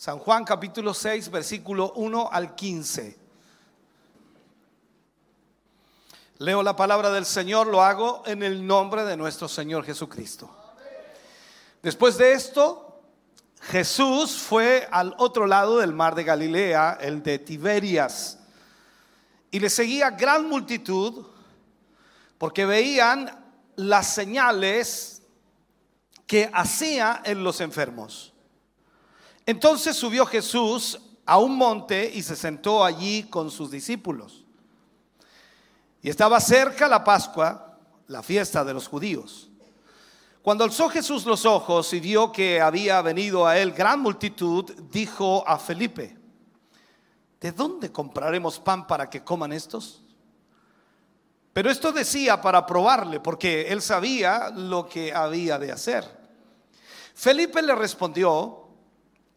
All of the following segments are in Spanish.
San Juan capítulo 6, versículo 1 al 15. Leo la palabra del Señor, lo hago en el nombre de nuestro Señor Jesucristo. Después de esto, Jesús fue al otro lado del mar de Galilea, el de Tiberias, y le seguía gran multitud porque veían las señales que hacía en los enfermos. Entonces subió Jesús a un monte y se sentó allí con sus discípulos. Y estaba cerca la Pascua, la fiesta de los judíos. Cuando alzó Jesús los ojos y vio que había venido a él gran multitud, dijo a Felipe, ¿de dónde compraremos pan para que coman estos? Pero esto decía para probarle, porque él sabía lo que había de hacer. Felipe le respondió,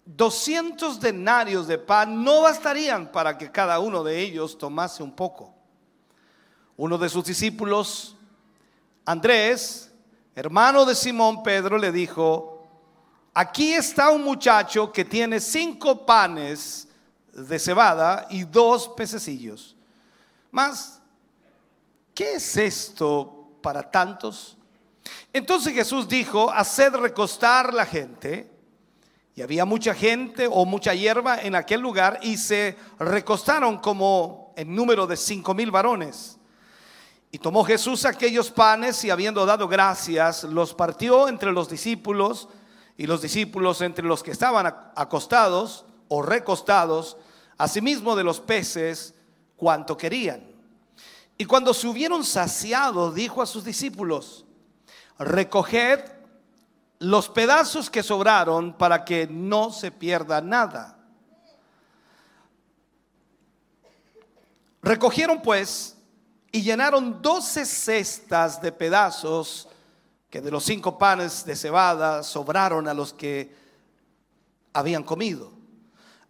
200 denarios de pan no bastarían para que cada uno de ellos tomase un poco. Uno de sus discípulos, Andrés, hermano de Simón Pedro, le dijo, aquí está un muchacho que tiene cinco panes de cebada y dos pececillos. Más, ¿qué es esto para tantos? Entonces Jesús dijo, haced recostar la gente. Y había mucha gente o mucha hierba en aquel lugar y se recostaron como en número de cinco mil varones. Y tomó Jesús aquellos panes y habiendo dado gracias, los partió entre los discípulos y los discípulos entre los que estaban acostados o recostados, asimismo de los peces, cuanto querían. Y cuando se hubieron saciado, dijo a sus discípulos, recoged los pedazos que sobraron para que no se pierda nada. Recogieron pues y llenaron doce cestas de pedazos que de los cinco panes de cebada sobraron a los que habían comido.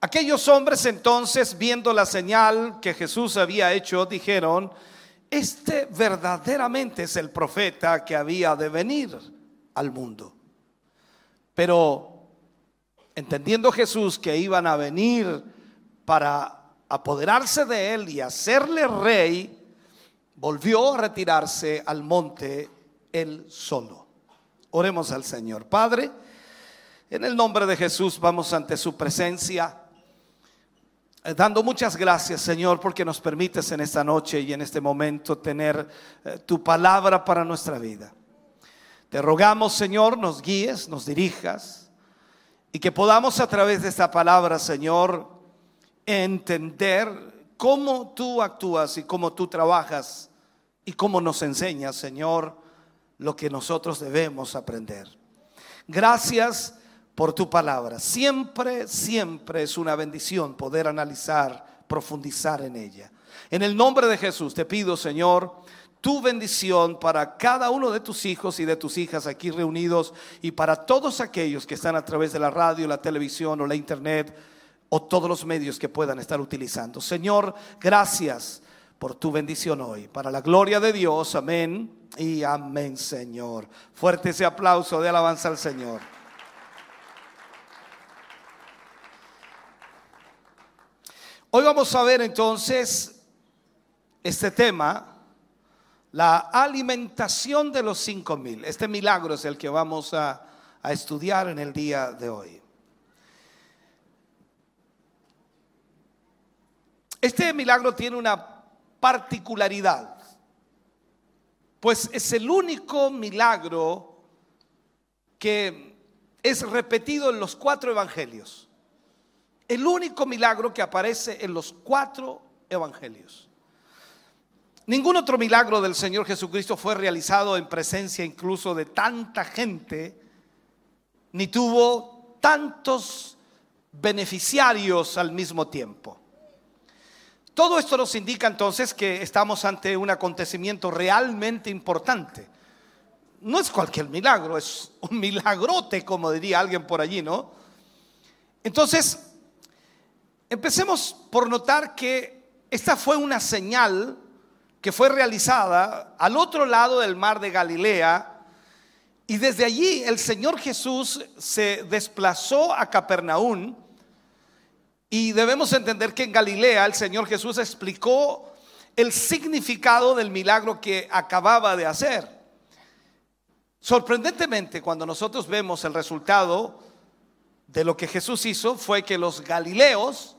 Aquellos hombres entonces, viendo la señal que Jesús había hecho, dijeron, este verdaderamente es el profeta que había de venir al mundo. Pero entendiendo Jesús que iban a venir para apoderarse de él y hacerle rey, volvió a retirarse al monte él solo. Oremos al Señor. Padre, en el nombre de Jesús vamos ante su presencia, eh, dando muchas gracias, Señor, porque nos permites en esta noche y en este momento tener eh, tu palabra para nuestra vida. Te rogamos, Señor, nos guíes, nos dirijas y que podamos a través de esta palabra, Señor, entender cómo tú actúas y cómo tú trabajas y cómo nos enseña, Señor, lo que nosotros debemos aprender. Gracias por tu palabra. Siempre, siempre es una bendición poder analizar, profundizar en ella. En el nombre de Jesús te pido, Señor, tu bendición para cada uno de tus hijos y de tus hijas aquí reunidos y para todos aquellos que están a través de la radio, la televisión o la internet o todos los medios que puedan estar utilizando. Señor, gracias por tu bendición hoy. Para la gloria de Dios, amén y amén, Señor. Fuerte ese aplauso de alabanza al Señor. Hoy vamos a ver entonces este tema, la alimentación de los cinco mil. Este milagro es el que vamos a, estudiar en el día de hoy. Este milagro tiene una particularidad, pues es el único milagro que es repetido en los cuatro evangelios. El único milagro que aparece en los cuatro evangelios. Ningún otro milagro del Señor Jesucristo fue realizado en presencia incluso de tanta gente, ni tuvo tantos beneficiarios al mismo tiempo. Todo esto nos indica entonces que estamos ante un acontecimiento realmente importante. No es cualquier milagro, es un milagrote, como diría alguien por allí, ¿no? Entonces, empecemos por notar que esta fue una señal que fue realizada al otro lado del mar de Galilea, y desde allí el Señor Jesús se desplazó a Capernaum y debemos entender que en Galilea el Señor Jesús explicó el significado del milagro que acababa de hacer. Sorprendentemente, cuando nosotros vemos el resultado de lo que Jesús hizo, fue que los galileos,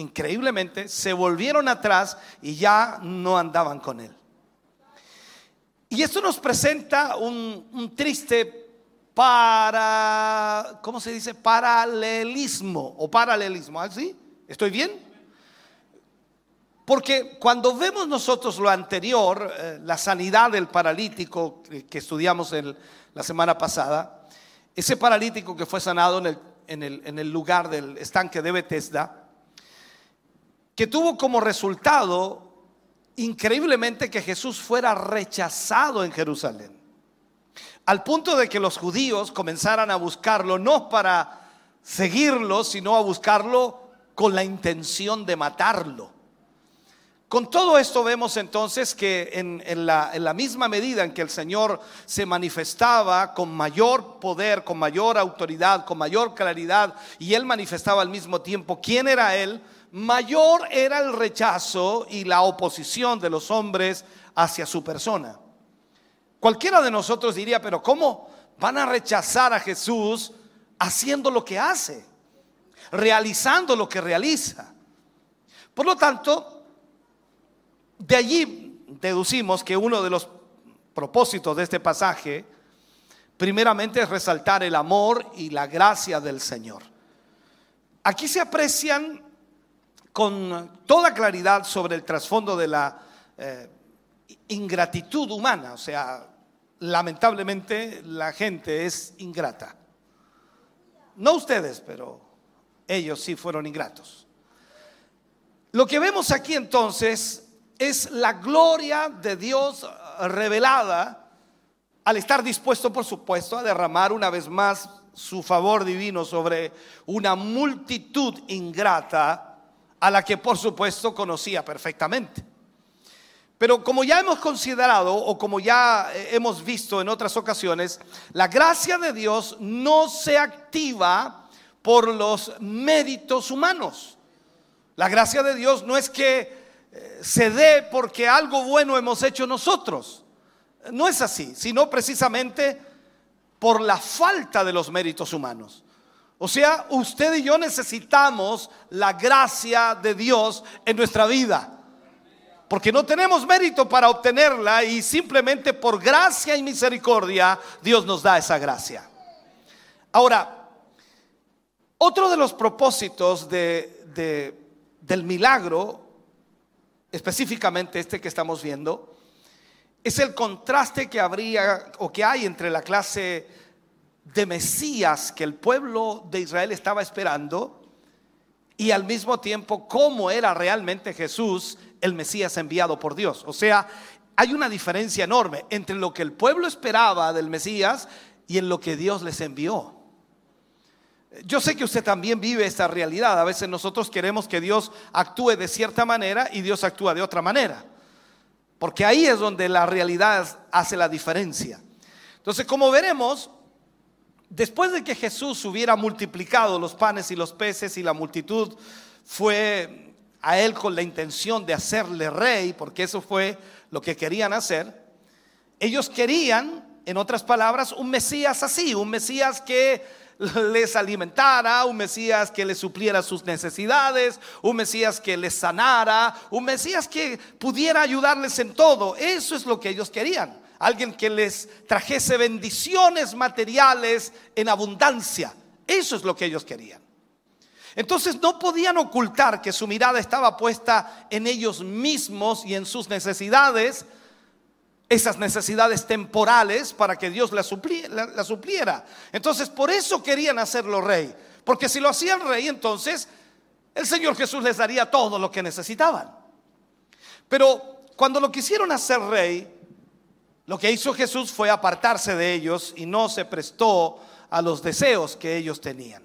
increíblemente, se volvieron atrás y ya no andaban con él. Y esto nos presenta un, triste para, ¿cómo se dice? Paralelismo o paralelismo, ¿así? ¿Ah, ¿Estoy bien? Porque cuando vemos nosotros lo anterior, eh, la sanidad del paralítico que, estudiamos la semana pasada, ese paralítico que fue sanado en el, en, el, en el lugar del estanque de Bethesda, que tuvo como resultado increíblemente que Jesús fuera rechazado en Jerusalén. Al punto de que los judíos comenzaran a buscarlo no para seguirlo, sino a buscarlo con la intención de matarlo. Con todo esto vemos entonces que en, la, en, la, misma medida en que el Señor se manifestaba con mayor poder, con mayor autoridad, con mayor claridad, y Él manifestaba al mismo tiempo quién era Él, mayor era el rechazo y la oposición de los hombres hacia su persona. Cualquiera de nosotros diría, pero ¿cómo van a rechazar a Jesús haciendo lo que hace? Realizando lo que realiza. Por lo tanto, de allí deducimos que uno de los propósitos de este pasaje, primeramente es resaltar el amor y la gracia del Señor. Aquí se aprecian con toda claridad sobre el trasfondo de la eh, ingratitud humana. O sea, lamentablemente la gente es ingrata. No ustedes, pero ellos sí fueron ingratos. Lo que vemos aquí entonces es la gloria de Dios revelada al estar dispuesto, por supuesto, a derramar una vez más su favor divino sobre una multitud ingrata a la que por supuesto conocía perfectamente. Pero como ya hemos considerado o como ya eh, hemos visto en otras ocasiones, la gracia de Dios no se activa por los méritos humanos. La gracia de Dios no es que eh, se dé porque algo bueno hemos hecho nosotros. No es así, sino precisamente por la falta de los méritos humanos. O sea, usted y yo necesitamos la gracia de Dios en nuestra vida. Porque no tenemos mérito para obtenerla y simplemente por gracia y misericordia Dios nos da esa gracia. Ahora, otro de los propósitos de, del milagro, específicamente este que estamos viendo, es el contraste que habría o que hay entre la clase de Mesías que el pueblo de Israel estaba esperando y al mismo tiempo cómo era realmente Jesús, el Mesías enviado por Dios. O sea, hay una diferencia enorme entre lo que el pueblo esperaba del Mesías y en lo que Dios les envió. Yo sé que usted también vive esta realidad. A veces nosotros queremos que Dios actúe de cierta manera y Dios actúa de otra manera. Porque ahí es donde la realidad hace la diferencia. Entonces, como veremos, Después de que Jesús hubiera multiplicado los panes y los peces y la multitud fue a él con la intención de hacerle rey, porque eso fue lo que querían hacer, ellos querían, en otras palabras, un Mesías así, un Mesías que les alimentara, un Mesías que les supliera sus necesidades, un Mesías que les sanara, un Mesías que pudiera ayudarles en todo. Eso es lo que ellos querían alguien que les trajese bendiciones materiales en abundancia. Eso es lo que ellos querían. Entonces no podían ocultar que su mirada estaba puesta en ellos mismos y en sus necesidades, esas necesidades temporales para que Dios las supliera. Entonces por eso querían hacerlo rey, porque si lo hacían rey entonces el Señor Jesús les daría todo lo que necesitaban. Pero cuando lo quisieron hacer rey, lo que hizo Jesús fue apartarse de ellos y no se prestó a los deseos que ellos tenían.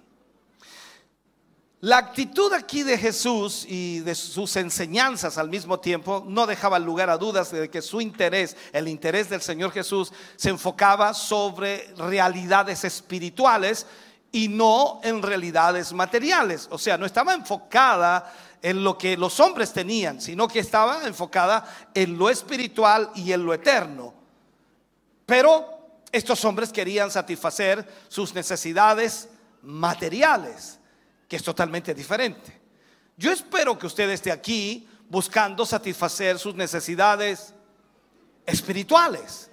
La actitud aquí de Jesús y de sus enseñanzas al mismo tiempo no dejaba lugar a dudas de que su interés, el interés del Señor Jesús, se enfocaba sobre realidades espirituales y no en realidades materiales. O sea, no estaba enfocada en lo que los hombres tenían, sino que estaba enfocada en lo espiritual y en lo eterno. Pero estos hombres querían satisfacer sus necesidades materiales, que es totalmente diferente. Yo espero que usted esté aquí buscando satisfacer sus necesidades espirituales.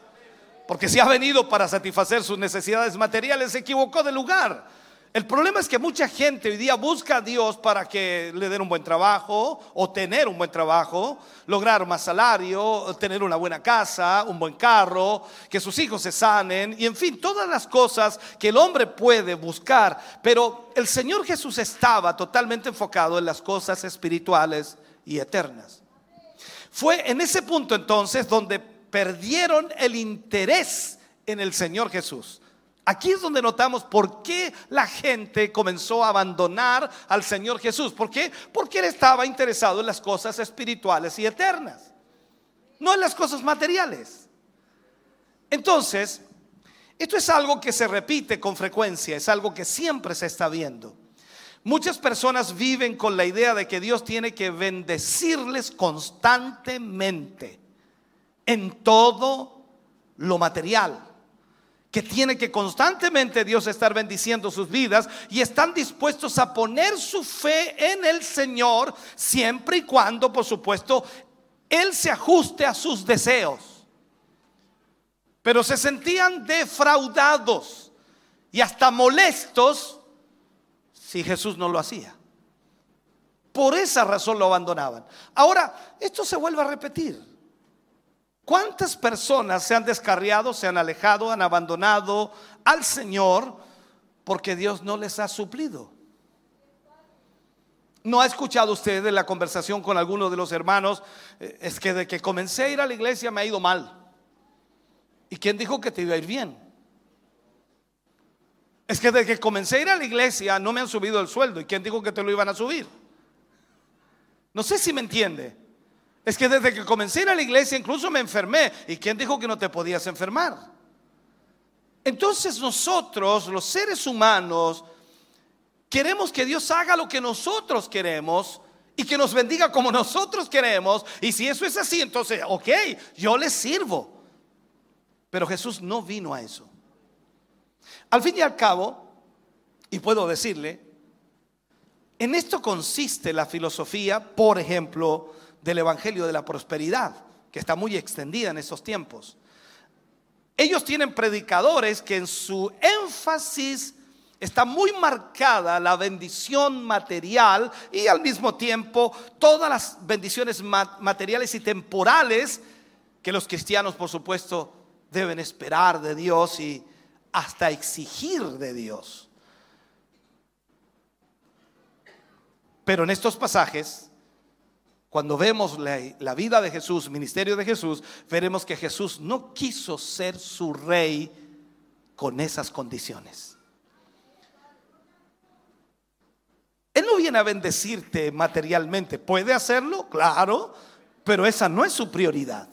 Porque si ha venido para satisfacer sus necesidades materiales, se equivocó de lugar. El problema es que mucha gente hoy día busca a Dios para que le den un buen trabajo o tener un buen trabajo, lograr más salario, tener una buena casa, un buen carro, que sus hijos se sanen y en fin, todas las cosas que el hombre puede buscar. Pero el Señor Jesús estaba totalmente enfocado en las cosas espirituales y eternas. Fue en ese punto entonces donde perdieron el interés en el Señor Jesús. Aquí es donde notamos por qué la gente comenzó a abandonar al Señor Jesús. ¿Por qué? Porque él estaba interesado en las cosas espirituales y eternas, no en las cosas materiales. Entonces, esto es algo que se repite con frecuencia, es algo que siempre se está viendo. Muchas personas viven con la idea de que Dios tiene que bendecirles constantemente en todo lo material que tiene que constantemente Dios estar bendiciendo sus vidas y están dispuestos a poner su fe en el Señor siempre y cuando, por supuesto, Él se ajuste a sus deseos. Pero se sentían defraudados y hasta molestos si Jesús no lo hacía. Por esa razón lo abandonaban. Ahora, esto se vuelve a repetir. ¿Cuántas personas se han descarriado, se han alejado, han abandonado al Señor porque Dios no les ha suplido? ¿No ha escuchado usted en la conversación con alguno de los hermanos? Eh, es que de que comencé a ir a la iglesia me ha ido mal. ¿Y quién dijo que te iba a ir bien? Es que desde que comencé a ir a la iglesia no me han subido el sueldo. ¿Y quién dijo que te lo iban a subir? No sé si me entiende. Es que desde que comencé a ir a la iglesia incluso me enfermé. ¿Y quién dijo que no te podías enfermar? Entonces nosotros, los seres humanos, queremos que Dios haga lo que nosotros queremos y que nos bendiga como nosotros queremos. Y si eso es así, entonces, ok, yo les sirvo. Pero Jesús no vino a eso. Al fin y al cabo, y puedo decirle, en esto consiste la filosofía, por ejemplo, del Evangelio de la Prosperidad, que está muy extendida en esos tiempos. Ellos tienen predicadores que en su énfasis está muy marcada la bendición material y al mismo tiempo todas las bendiciones materiales y temporales que los cristianos, por supuesto, deben esperar de Dios y hasta exigir de Dios. Pero en estos pasajes cuando vemos la, vida de Jesús, ministerio de Jesús, veremos que Jesús no quiso ser su rey con esas condiciones. Él no viene a bendecirte materialmente. ¿Puede hacerlo? Claro, pero esa no es su prioridad.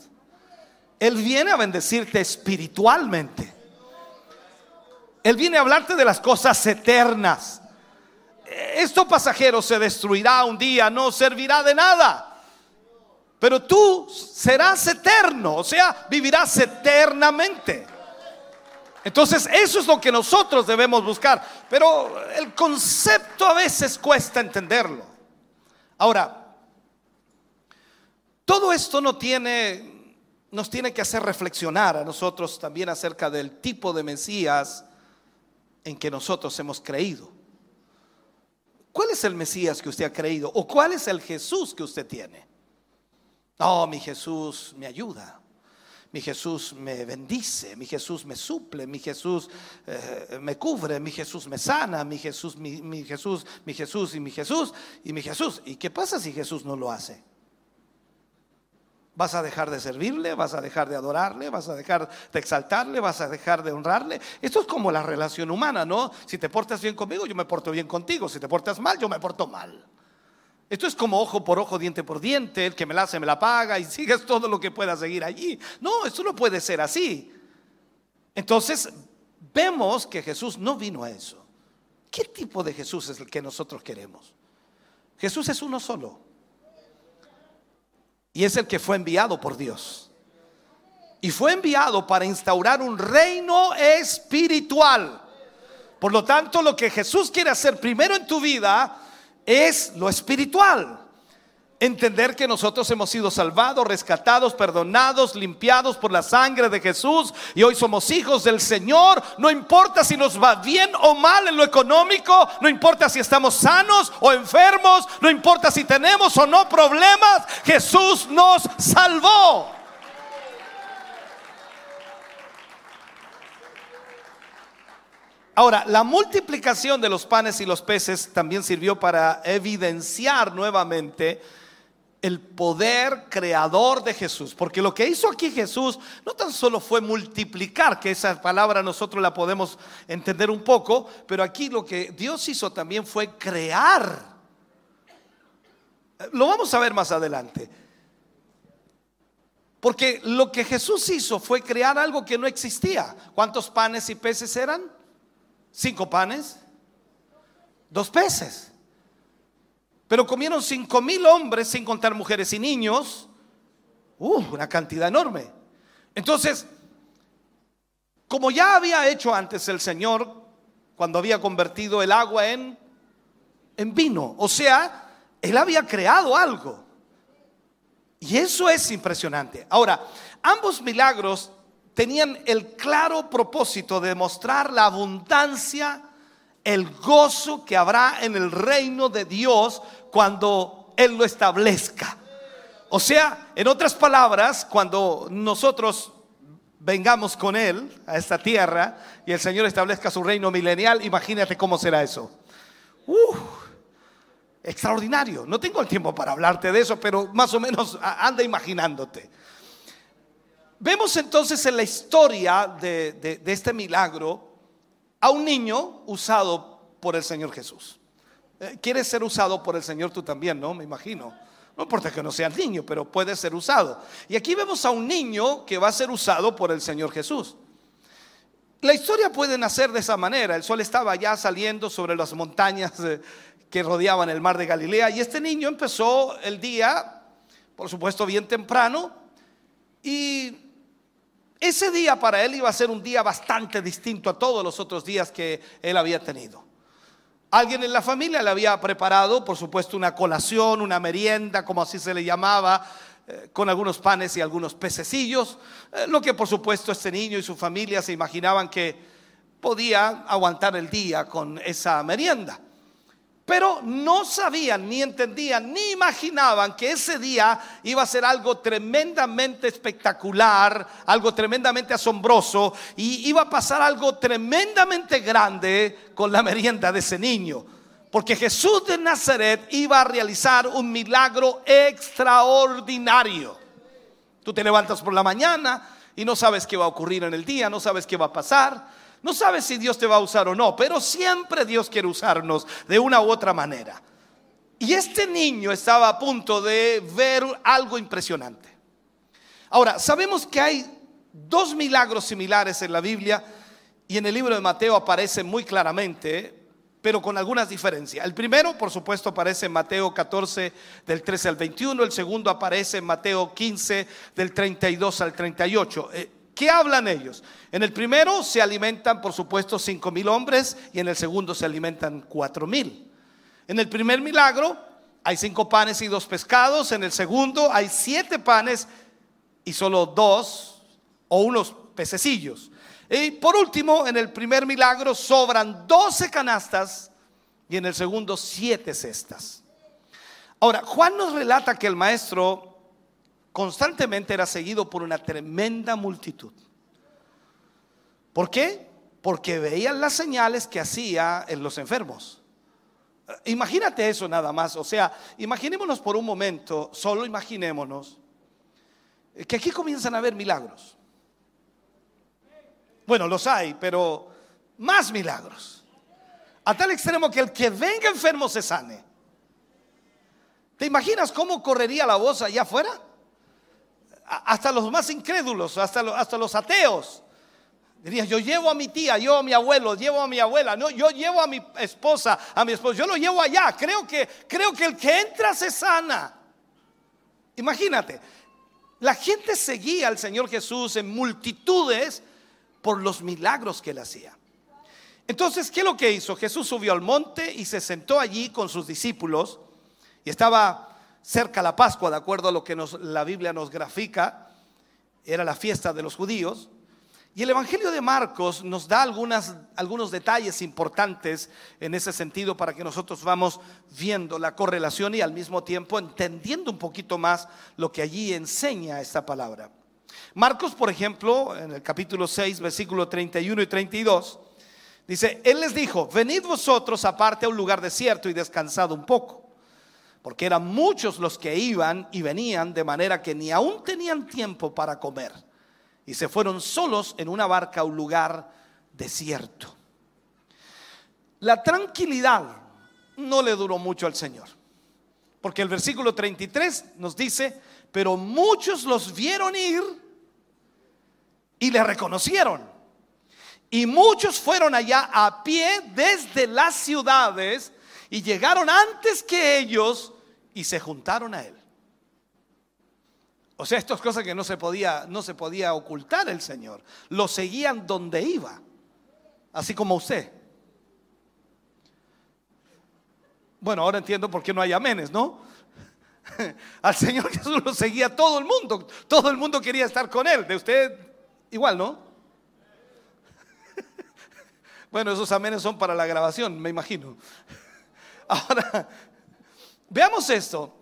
Él viene a bendecirte espiritualmente. Él viene a hablarte de las cosas eternas. Esto pasajero se destruirá un día, no servirá de nada. Pero tú serás eterno, o sea, vivirás eternamente. Entonces, eso es lo que nosotros debemos buscar. Pero el concepto a veces cuesta entenderlo. Ahora, todo esto no tiene, nos tiene que hacer reflexionar a nosotros también acerca del tipo de Mesías en que nosotros hemos creído. ¿Cuál es el Mesías que usted ha creído? ¿O cuál es el Jesús que usted tiene? Oh, mi Jesús me ayuda. Mi Jesús me bendice, mi Jesús me suple, mi Jesús eh, me cubre, mi Jesús me sana, mi Jesús, mi, mi Jesús, mi Jesús y mi Jesús y mi Jesús. ¿Y qué pasa si Jesús no lo hace? ¿Vas a dejar de servirle? ¿Vas a dejar de adorarle? ¿Vas a dejar de exaltarle? ¿Vas a dejar de honrarle? Esto es como la relación humana, ¿no? Si te portas bien conmigo, yo me porto bien contigo. Si te portas mal, yo me porto mal. Esto es como ojo por ojo, diente por diente, el que me la hace me la paga y sigues todo lo que pueda seguir allí. No, esto no puede ser así. Entonces, vemos que Jesús no vino a eso. ¿Qué tipo de Jesús es el que nosotros queremos? Jesús es uno solo. Y es el que fue enviado por Dios. Y fue enviado para instaurar un reino espiritual. Por lo tanto, lo que Jesús quiere hacer primero en tu vida es lo espiritual. Entender que nosotros hemos sido salvados, rescatados, perdonados, limpiados por la sangre de Jesús y hoy somos hijos del Señor. No importa si nos va bien o mal en lo económico, no importa si estamos sanos o enfermos, no importa si tenemos o no problemas, Jesús nos salvó. Ahora, la multiplicación de los panes y los peces también sirvió para evidenciar nuevamente el poder creador de Jesús. Porque lo que hizo aquí Jesús no tan solo fue multiplicar, que esa palabra nosotros la podemos entender un poco, pero aquí lo que Dios hizo también fue crear. Lo vamos a ver más adelante. Porque lo que Jesús hizo fue crear algo que no existía. ¿Cuántos panes y peces eran? Cinco panes, dos peces. Pero comieron cinco mil hombres sin contar mujeres y niños. Uh, una cantidad enorme. Entonces, como ya había hecho antes el Señor cuando había convertido el agua en, en vino, o sea, Él había creado algo. Y eso es impresionante. Ahora, ambos milagros tenían el claro propósito de mostrar la abundancia, el gozo que habrá en el reino de Dios cuando Él lo establezca. O sea, en otras palabras, cuando nosotros vengamos con Él a esta tierra y el Señor establezca su reino milenial, imagínate cómo será eso. extraordinario. No tengo el tiempo para hablarte de eso, pero más o menos anda imaginándote. Vemos entonces en la historia de, este milagro a un niño usado por el Señor Jesús. Eh, quieres ser usado por el Señor tú también, ¿no? Me imagino. No importa que no seas niño, pero puede ser usado. Y aquí vemos a un niño que va a ser usado por el Señor Jesús. La historia puede nacer de esa manera. El sol estaba ya saliendo sobre las montañas eh, que rodeaban el mar de Galilea y este niño empezó el día, por supuesto, bien temprano y ese día para él iba a ser un día bastante distinto a todos los otros días que él había tenido. Alguien en la familia le había preparado, por supuesto, una colación, una merienda, como así se le llamaba, eh, con algunos panes y algunos pececillos, eh, lo que por supuesto este niño y su familia se imaginaban que podía aguantar el día con esa merienda. Pero no sabían, ni entendían, ni imaginaban que ese día iba a ser algo tremendamente espectacular, algo tremendamente asombroso, y iba a pasar algo tremendamente grande con la merienda de ese niño. Porque Jesús de Nazaret iba a realizar un milagro extraordinario. Tú te levantas por la mañana y no sabes qué va a ocurrir en el día, no sabes qué va a pasar. No sabes si Dios te va a usar o no, pero siempre Dios quiere usarnos de una u otra manera. Y este niño estaba a punto de ver algo impresionante. Ahora, sabemos que hay dos milagros similares en la Biblia y en el libro de Mateo aparece muy claramente, pero con algunas diferencias. El primero, por supuesto, aparece en Mateo 14 del 13 al 21, el segundo aparece en Mateo 15 del 32 al 38. ¿Qué hablan ellos? En el primero se alimentan, por supuesto, cinco mil hombres y en el segundo se alimentan cuatro mil. En el primer milagro hay cinco panes y dos pescados. En el segundo hay siete panes y solo dos o unos pececillos. Y por último, en el primer milagro sobran doce canastas y en el segundo siete cestas. Ahora, Juan nos relata que el maestro constantemente era seguido por una tremenda multitud. ¿Por qué? Porque veían las señales que hacía en los enfermos. Imagínate eso nada más, o sea, imaginémonos por un momento, solo imaginémonos, que aquí comienzan a haber milagros. Bueno, los hay, pero más milagros. A tal extremo que el que venga enfermo se sane. ¿Te imaginas cómo correría la voz allá afuera? Hasta los más incrédulos, hasta los, hasta los ateos. Diría, yo llevo a mi tía, yo a mi abuelo, llevo a mi abuela, no, yo llevo a mi esposa, a mi esposo, yo lo llevo allá. Creo que, creo que el que entra se sana. Imagínate, la gente seguía al Señor Jesús en multitudes por los milagros que él hacía. Entonces, ¿qué es lo que hizo? Jesús subió al monte y se sentó allí con sus discípulos y estaba cerca la Pascua, de acuerdo a lo que la Biblia nos grafica, era la fiesta de los judíos. Y el Evangelio de Marcos nos da algunos detalles importantes en ese sentido para que nosotros vamos viendo la correlación y al mismo tiempo entendiendo un poquito más lo que allí enseña esta palabra. Marcos, por ejemplo, en el capítulo 6, versículo 31 y 32, dice, Él les dijo, venid vosotros aparte a un lugar desierto y descansad un poco, porque eran muchos los que iban y venían, de manera que ni aún tenían tiempo para comer, y se fueron solos en una barca a un lugar desierto. La tranquilidad no le duró mucho al Señor, porque el versículo 33 nos dice, pero muchos los vieron ir y le reconocieron. Y muchos fueron allá a pie desde las ciudades y llegaron antes que ellos y se juntaron a él. O sea, esto es cosa que no se podía, no se podía ocultar el Señor. Lo seguían donde iba, así como usted. Bueno, ahora entiendo por qué no hay amenes, ¿no? Al Señor Jesús lo seguía todo el mundo. Todo el mundo quería estar con él. De usted Igual, ¿no? Bueno, esos amenes son para la grabación, me imagino. Ahora, veamos esto.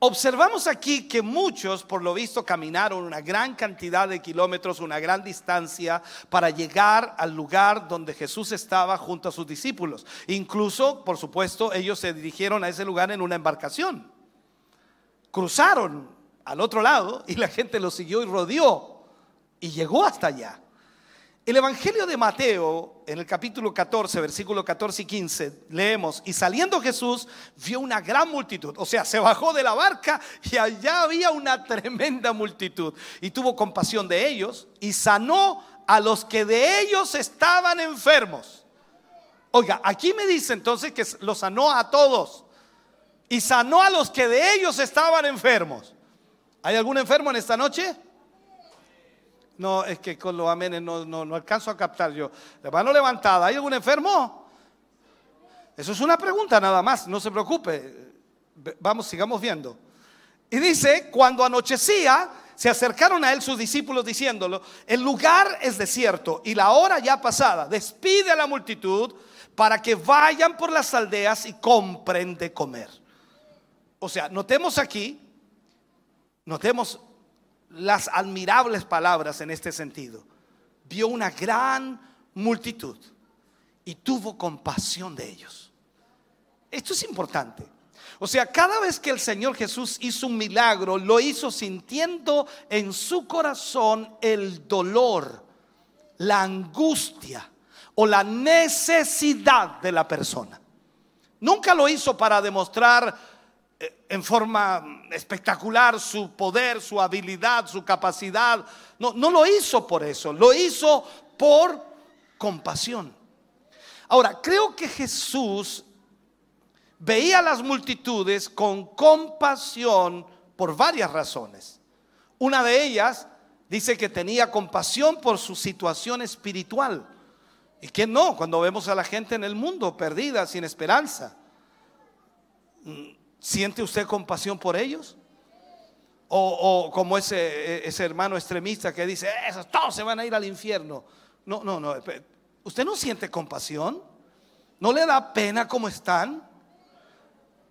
Observamos aquí que muchos, por lo visto, caminaron una gran cantidad de kilómetros, una gran distancia, para llegar al lugar donde Jesús estaba junto a sus discípulos. Incluso, por supuesto, ellos se dirigieron a ese lugar en una embarcación. Cruzaron al otro lado y la gente los siguió y rodeó y llegó hasta allá. El Evangelio de Mateo, en el capítulo 14, versículo 14 y 15, leemos, y saliendo Jesús vio una gran multitud, o sea, se bajó de la barca y allá había una tremenda multitud, y tuvo compasión de ellos y sanó a los que de ellos estaban enfermos. Oiga, aquí me dice entonces que los sanó a todos y sanó a los que de ellos estaban enfermos. ¿Hay algún enfermo en esta noche? No, es que con los amenes no, no, alcanzo a captar yo. La mano levantada, ¿hay algún enfermo? Eso es una pregunta nada más, no se preocupe. Vamos, sigamos viendo. Y dice, cuando anochecía, se acercaron a él sus discípulos diciéndolo, el lugar es desierto y la hora ya pasada, despide a la multitud para que vayan por las aldeas y compren de comer. O sea, notemos aquí, notemos las admirables palabras en este sentido. Vio una gran multitud y tuvo compasión de ellos. Esto es importante. O sea, cada vez que el Señor Jesús hizo un milagro, lo hizo sintiendo en su corazón el dolor, la angustia o la necesidad de la persona. Nunca lo hizo para demostrar en forma espectacular su poder, su habilidad, su capacidad. No, no lo hizo por eso, lo hizo por compasión. Ahora, creo que Jesús veía a las multitudes con compasión por varias razones. Una de ellas dice que tenía compasión por su situación espiritual. ¿Y que no? Cuando vemos a la gente en el mundo perdida, sin esperanza ¿Siente usted compasión por ellos? O, como ese, ese, hermano extremista que dice, esos todos se van a ir al infierno. No, no, no. ¿Usted no siente compasión? ¿No le da pena cómo están?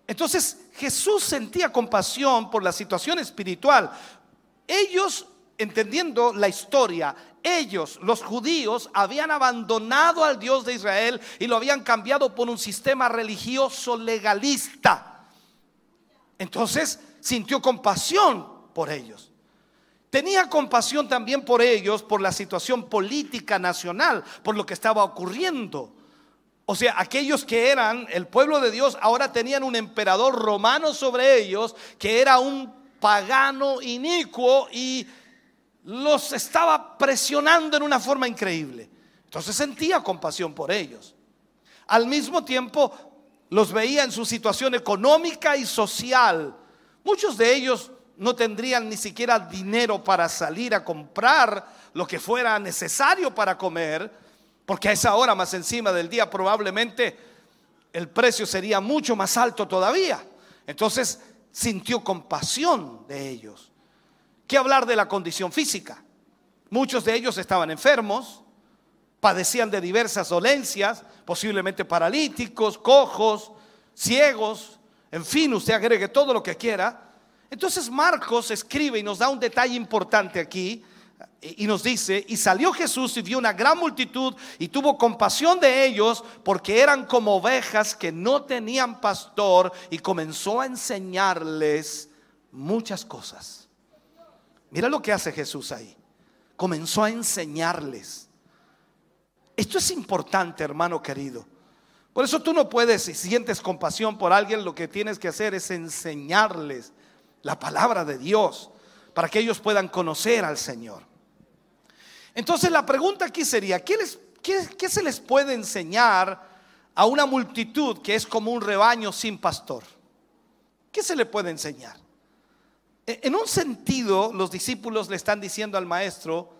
Entonces Jesús sentía compasión por la situación espiritual. Ellos, entendiendo la historia, ellos, los judíos, habían abandonado al Dios de Israel y lo habían cambiado por un sistema religioso legalista. Entonces sintió compasión por ellos. Tenía compasión también por ellos, por la situación política nacional, por lo que estaba ocurriendo. O sea, aquellos que eran el pueblo de Dios ahora tenían un emperador romano sobre ellos que era un pagano inicuo y los estaba presionando en una forma increíble. Entonces sentía compasión por ellos. Al mismo tiempo los veía en su situación económica y social. Muchos de ellos no tendrían ni siquiera dinero para salir a comprar lo que fuera necesario para comer porque a esa hora más encima del día probablemente el precio sería mucho más alto todavía. Entonces sintió compasión de ellos. ¿Qué hablar de la condición física? Muchos de ellos estaban enfermos, padecían de diversas dolencias, posiblemente paralíticos, cojos, ciegos, en fin, usted agregue todo lo que quiera. Entonces Marcos escribe y nos da un detalle importante aquí y nos dice, y salió Jesús y vio una gran multitud y tuvo compasión de ellos porque eran como ovejas que no tenían pastor y comenzó a enseñarles muchas cosas. Mira lo que hace Jesús ahí. Comenzó a enseñarles. Esto es importante, hermano querido. Por eso tú no puedes, si sientes compasión por alguien, lo que tienes que hacer es enseñarles la palabra de Dios para que ellos puedan conocer al Señor. Entonces la pregunta aquí sería, ¿qué, qué, se les puede enseñar a una multitud que es como un rebaño sin pastor? ¿Qué se le puede enseñar? E, en un sentido, los discípulos le están diciendo al maestro,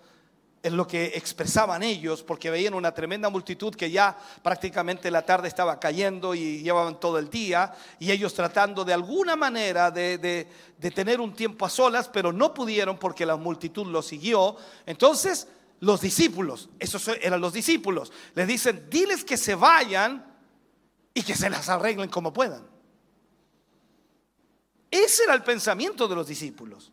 en lo que expresaban ellos, porque veían una tremenda multitud que ya prácticamente la tarde estaba cayendo y llevaban todo el día, y ellos tratando de alguna manera de, de tener un tiempo a solas, pero no pudieron porque la multitud lo siguió. Entonces los discípulos, esos eran los discípulos, le dicen, diles que se vayan y que se las arreglen como puedan. Ese era el pensamiento de los discípulos.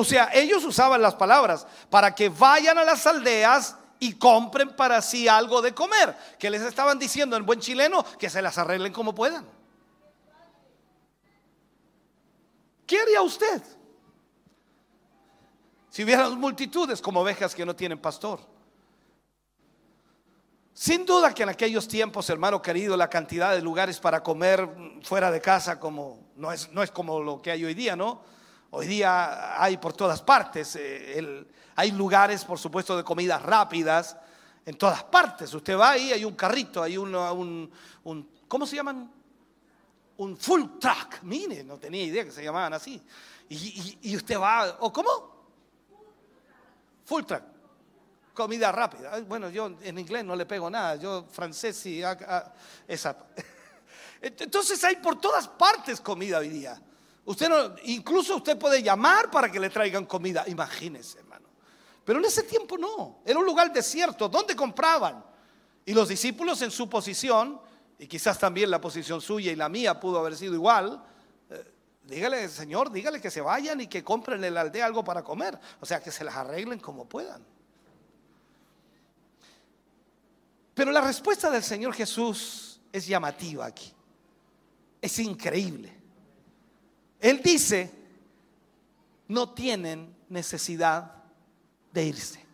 O sea, ellos usaban las palabras para que vayan a las aldeas y compren para sí algo de comer. Que les estaban diciendo en buen chileno que se las arreglen como puedan. ¿Qué haría usted? Si hubiera multitudes como ovejas que no tienen pastor. Sin duda que en aquellos tiempos, hermano querido, la cantidad de lugares para comer fuera de casa como no es, no es como lo que hay hoy día, ¿no? Hoy día hay por todas partes. Eh, hay lugares, por supuesto, de comidas rápidas en todas partes. Usted va ahí, hay un carrito, hay un, un, ¿cómo se llaman? Un full truck. Mire, no tenía idea que se llamaban así. Y, usted va, ¿o cómo? Full truck. Comida rápida. Bueno, yo en inglés no le pego nada. Yo francés sí. esa. Entonces hay por todas partes comida hoy día. Usted no, incluso usted puede llamar para que le traigan comida. Imagínese, hermano. Pero en ese tiempo no. Era un lugar desierto. ¿Dónde compraban? Y los discípulos en su posición, y quizás también la posición suya y la mía pudo haber sido igual, eh, dígale, Señor, dígale que se vayan y que compren en la aldea algo para comer. O sea, que se las arreglen como puedan. Pero la respuesta del Señor Jesús es llamativa aquí. Es increíble. Él dice, no tienen necesidad de irse.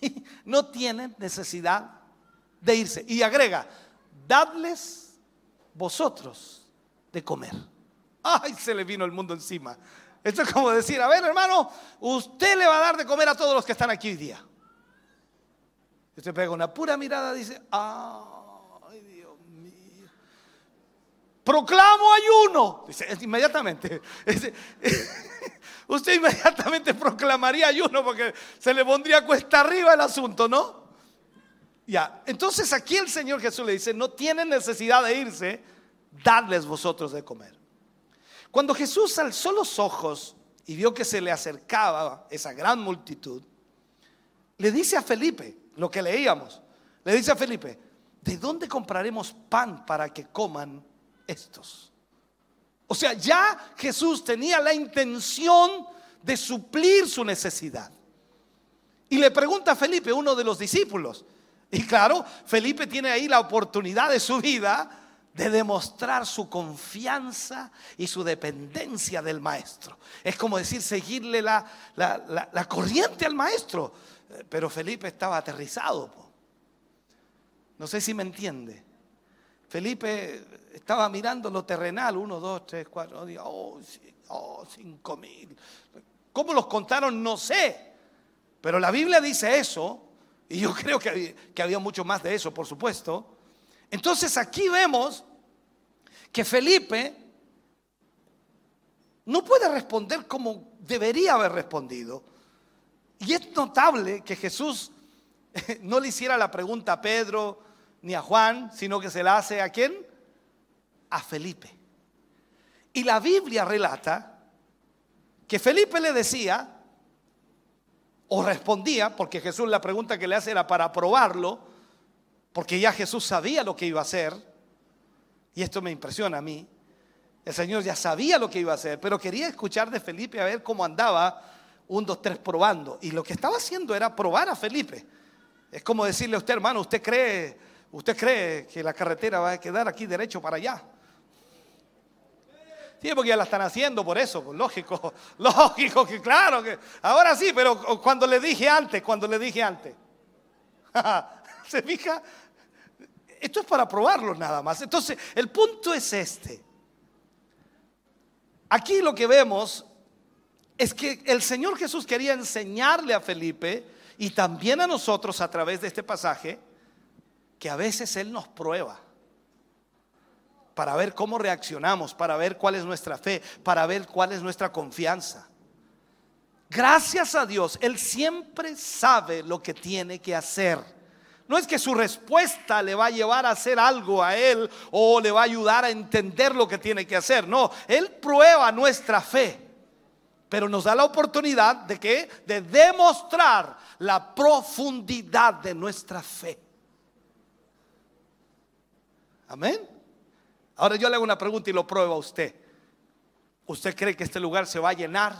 No tienen necesidad de irse. Y agrega, dadles vosotros de comer. Ay, se le vino el mundo encima. Esto es como decir, a ver hermano, usted le va a dar de comer a todos los que están aquí hoy día. Usted pega una pura mirada y dice, ah, proclamo ayuno. Dice, inmediatamente. Usted inmediatamente proclamaría ayuno porque se le pondría cuesta arriba el asunto, ¿no? Ya, entonces aquí el Señor Jesús le dice, no tienen necesidad de irse, dadles vosotros de comer. Cuando Jesús alzó los ojos y vio que se le acercaba esa gran multitud, le dice a Felipe, lo que leíamos, le dice a Felipe, ¿de dónde compraremos pan para que coman estos. O sea, ya Jesús tenía la intención de suplir su necesidad. Y le pregunta a Felipe, uno de los discípulos. Y claro, Felipe tiene ahí la oportunidad de su vida de demostrar su confianza y su dependencia del maestro. Es como decir, seguirle la, la, corriente al maestro. Pero Felipe estaba aterrizado. No sé si me entiende. Felipe estaba mirando lo terrenal, uno, dos, tres, cuatro, oh, oh, cinco mil. ¿Cómo los contaron? No sé. Pero la Biblia dice eso, y yo creo que había, que había mucho más de eso, por supuesto. Entonces aquí vemos que Felipe no puede responder como debería haber respondido. Y es notable que Jesús no le hiciera la pregunta a Pedro ni a Juan, sino que se la hace a quién? A Felipe. Y la Biblia relata que Felipe le decía, o respondía, porque Jesús la pregunta que le hace era para probarlo, porque ya Jesús sabía lo que iba a hacer, y esto me impresiona a mí, el Señor ya sabía lo que iba a hacer, pero quería escuchar de Felipe a ver cómo andaba un, dos, tres probando. Y lo que estaba haciendo era probar a Felipe. Es como decirle a usted, hermano, usted cree, usted cree que la carretera va a quedar aquí derecho para allá. Sí, porque ya la están haciendo por eso, pues, lógico, lógico que claro que ahora sí, pero cuando le dije antes, cuando le dije antes, ¿se fija? Esto es para probarlo nada más. Entonces, el punto es este. Aquí lo que vemos es que el Señor Jesús quería enseñarle a Felipe y también a nosotros a través de este pasaje que a veces Él nos prueba para ver cómo reaccionamos, para ver cuál es nuestra fe, para ver cuál es nuestra confianza. Gracias a Dios, Él siempre sabe lo que tiene que hacer. No es que su respuesta le va a llevar a hacer algo a Él o le va a ayudar a entender lo que tiene que hacer. No, Él prueba nuestra fe, pero nos da la oportunidad de que de demostrar la profundidad de nuestra fe. Amén. Ahora yo le hago una pregunta y lo prueba usted. ¿Usted cree que este lugar se va a llenar?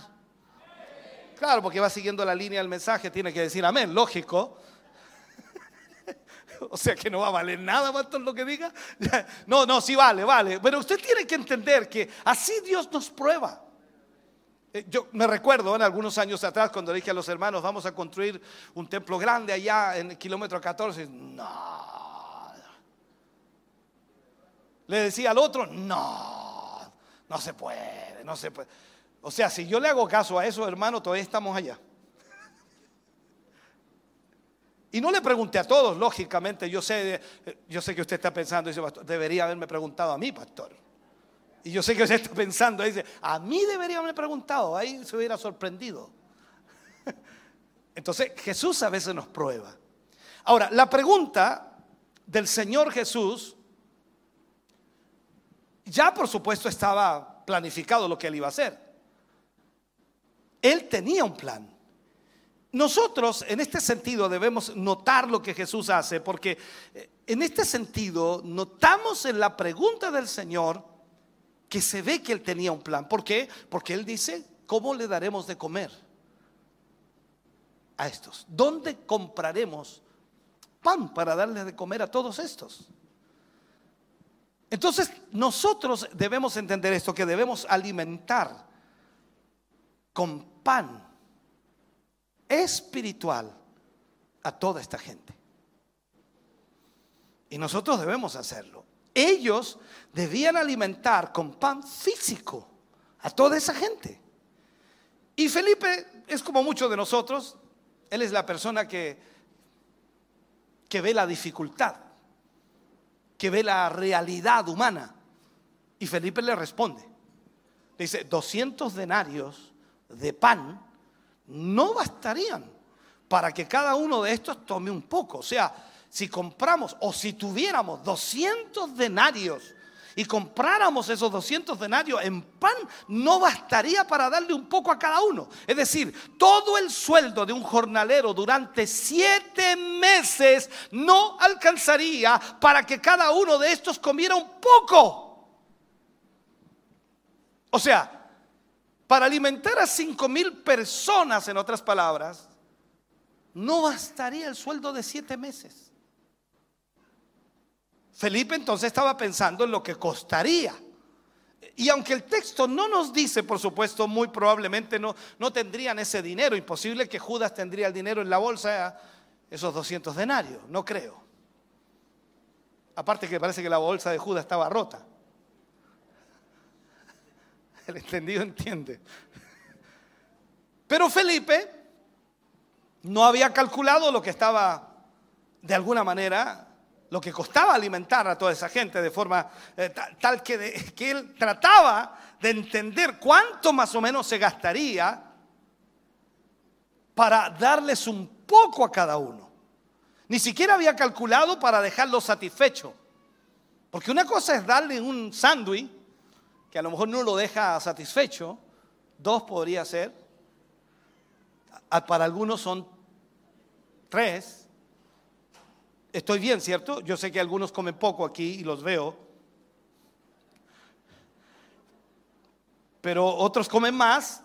Claro, porque va siguiendo la línea del mensaje, tiene que decir amén, lógico. O sea que no va a valer nada, lo que diga. No, no, sí vale, vale. Pero usted tiene que entender que así Dios nos prueba. Eh, yo me recuerdo en algunos años atrás cuando dije a los hermanos, vamos a construir un templo grande allá en el kilómetro 14. No, le decía al otro, no, no se puede, no se puede. O sea, si yo le hago caso a eso, hermano, todavía estamos allá. Y no le pregunté a todos, lógicamente, yo sé, yo sé que usted está pensando, dice, debería haberme preguntado a mí, pastor. Y yo sé que usted está pensando, dice, a mí debería haberme preguntado, ahí se hubiera sorprendido. Entonces, Jesús a veces nos prueba. Ahora, la pregunta del Señor Jesús ya por supuesto estaba planificado lo que él iba a hacer. Él tenía un plan. Nosotros en este sentido debemos notar lo que Jesús hace, porque eh, en este sentido notamos en la pregunta del Señor que se ve que Él tenía un plan. ¿Por qué? Porque Él dice, ¿cómo le daremos de comer a estos? ¿Dónde compraremos pan para darle de comer a todos estos? Entonces nosotros debemos entender esto, que debemos alimentar con pan espiritual a toda esta gente. Y nosotros debemos hacerlo. Ellos debían alimentar con pan físico a toda esa gente. Y Felipe es como muchos de nosotros, él es la persona que, que ve la dificultad que ve la realidad humana. Y Felipe le responde. dice, 200 denarios de pan no bastarían para que cada uno de estos tome un poco. O sea, si compramos o si tuviéramos 200 denarios y compráramos esos 200 denarios en pan, no bastaría para darle un poco a cada uno. Es decir, todo el sueldo de un jornalero durante siete meses no alcanzaría para que cada uno de estos comiera un poco. O sea, para alimentar a cinco mil personas, en otras palabras, no bastaría el sueldo de siete meses. Felipe entonces estaba pensando en lo que costaría. Y aunque el texto no nos dice, por supuesto, muy probablemente no, no tendrían ese dinero, imposible que Judas tendría el dinero en la bolsa, esos 200 denarios, no creo. Aparte que parece que la bolsa de Judas estaba rota. El entendido entiende. Pero Felipe no había calculado lo que estaba, de alguna manera, lo que costaba alimentar a toda esa gente de forma eh, tal, que, que él trataba de entender cuánto más o menos se gastaría para darles un poco a cada uno. Ni siquiera había calculado para dejarlo satisfecho. Porque una cosa es darle un sándwich, que a lo mejor no lo deja satisfecho. Dos podría ser. Para algunos son tres. Estoy bien, ¿cierto? Yo sé que algunos comen poco aquí y los veo. Pero otros comen más.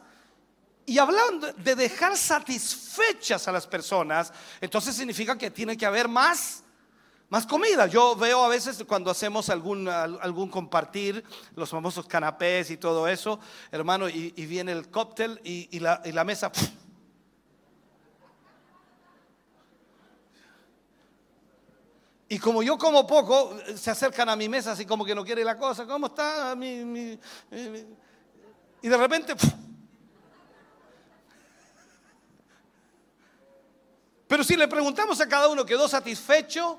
Y hablando de dejar satisfechas a las personas, entonces significa que tiene que haber más, más comida. Yo veo a veces cuando hacemos algún, algún compartir, los famosos canapés y todo eso, hermano, y, viene el cóctel y, la, y la, mesa... Y como yo como poco, se acercan a mi mesa así como que no quiere la cosa. ¿Cómo está? Mi, y de repente... Pero si le preguntamos a cada uno, ¿quedó satisfecho?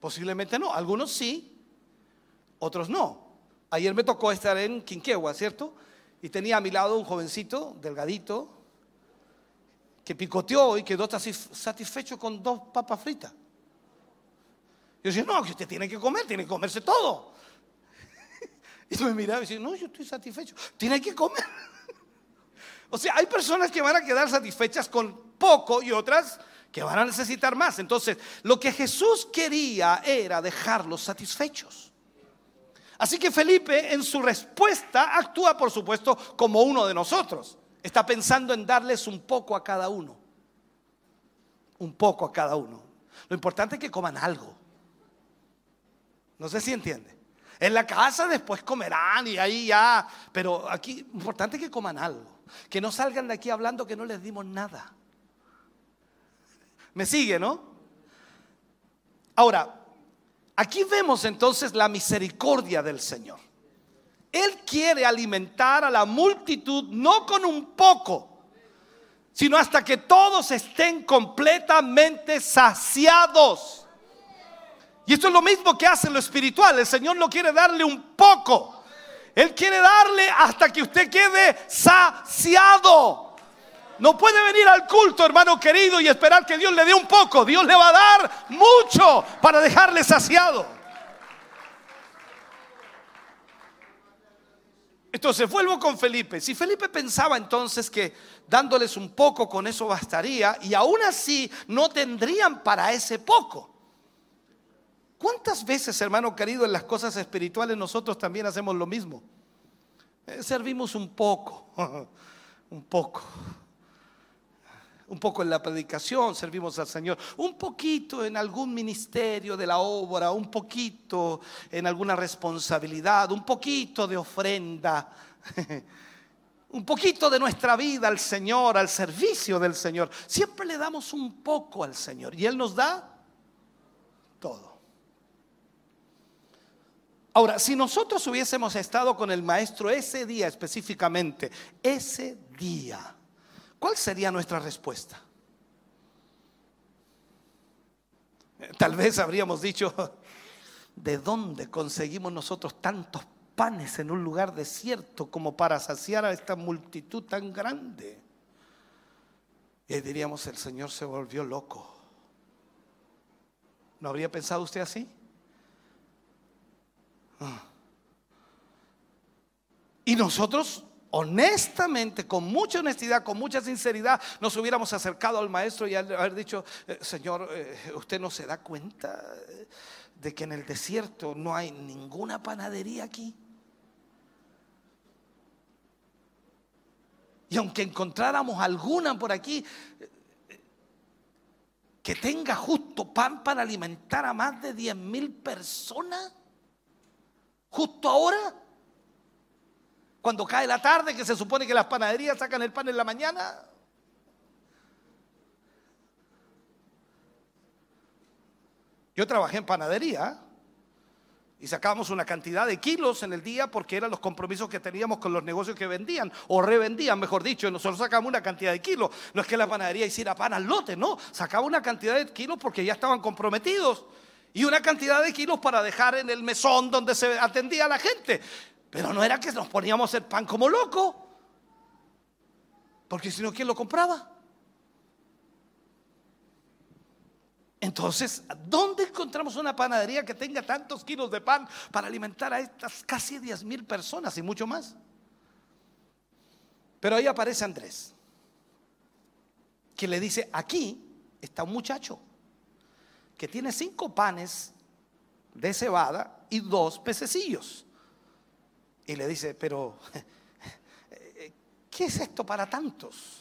Posiblemente no. Algunos sí, otros no. Ayer me tocó estar en Quinquegua, ¿cierto? Y tenía a mi lado un jovencito, delgadito, que picoteó y quedó satisfecho con dos papas fritas. Yo decía, no, que usted tiene que comer, tiene que comerse todo. Y me miraba y decía, no, yo estoy satisfecho, tiene que comer. O sea, hay personas que van a quedar satisfechas con poco y otras que van a necesitar más. Entonces, lo que Jesús quería era dejarlos satisfechos. Así que Felipe en su respuesta actúa, por supuesto, como uno de nosotros. Está pensando en darles un poco a cada uno. Un poco a cada uno. Lo importante es que coman algo. No sé si entiende. En la casa después comerán y ahí ya. Pero aquí, importante es que coman algo. Que no salgan de aquí hablando que no les dimos nada. ¿Me sigue, no? Ahora, aquí vemos entonces la misericordia del Señor. Él quiere alimentar a la multitud no con un poco, sino hasta que todos estén completamente saciados. Y esto es lo mismo que hace lo espiritual. El Señor no quiere darle un poco. Él quiere darle hasta que usted quede saciado. No puede venir al culto, hermano querido, y esperar que Dios le dé un poco. Dios le va a dar mucho para dejarle saciado. Entonces vuelvo con Felipe. Si Felipe pensaba entonces que dándoles un poco con eso bastaría, y aún así no tendrían para ese poco. ¿Cuántas veces, hermano querido, en las cosas espirituales nosotros también hacemos lo mismo? Eh, servimos un poco, un poco. Un poco en la predicación servimos al Señor, un poquito en algún ministerio de la obra, un poquito en alguna responsabilidad, un poquito de ofrenda, un poquito de nuestra vida al Señor, al servicio del Señor. Siempre le damos un poco al Señor y Él nos da todo. Ahora, si nosotros hubiésemos estado con el maestro ese día específicamente, ese día, ¿cuál sería nuestra respuesta? Tal vez habríamos dicho, ¿de dónde conseguimos nosotros tantos panes en un lugar desierto como para saciar a esta multitud tan grande? Y diríamos, el Señor se volvió loco. ¿No habría pensado usted así? Y nosotros honestamente, con mucha honestidad, con mucha sinceridad, nos hubiéramos acercado al maestro y haber dicho, eh, Señor, eh, usted no se da cuenta de que en el desierto no hay ninguna panadería aquí. Y aunque encontráramos alguna por aquí, que tenga justo pan para alimentar a más de 10 mil personas, justo ahora, cuando cae la tarde, que se supone que las panaderías sacan el pan en la mañana. Yo trabajé en panadería y sacábamos una cantidad de kilos en el día porque eran los compromisos que teníamos con los negocios que vendían o revendían, mejor dicho. Nosotros sacábamos una cantidad de kilos. No es que la panadería hiciera pan al lote, no. Sacaba una cantidad de kilos porque ya estaban comprometidos. Y una cantidad de kilos para dejar en el mesón donde se atendía a la gente. Pero no era que nos poníamos hacer pan como locos. Porque si no, ¿quién lo compraba? Entonces, ¿dónde encontramos una panadería que tenga tantos kilos de pan para alimentar a estas casi 10 mil personas y mucho más? Pero ahí aparece Andrés, que le dice, aquí está un muchacho que tiene cinco panes de cebada y dos pececillos. Y le dice, pero, ¿qué es esto para tantos?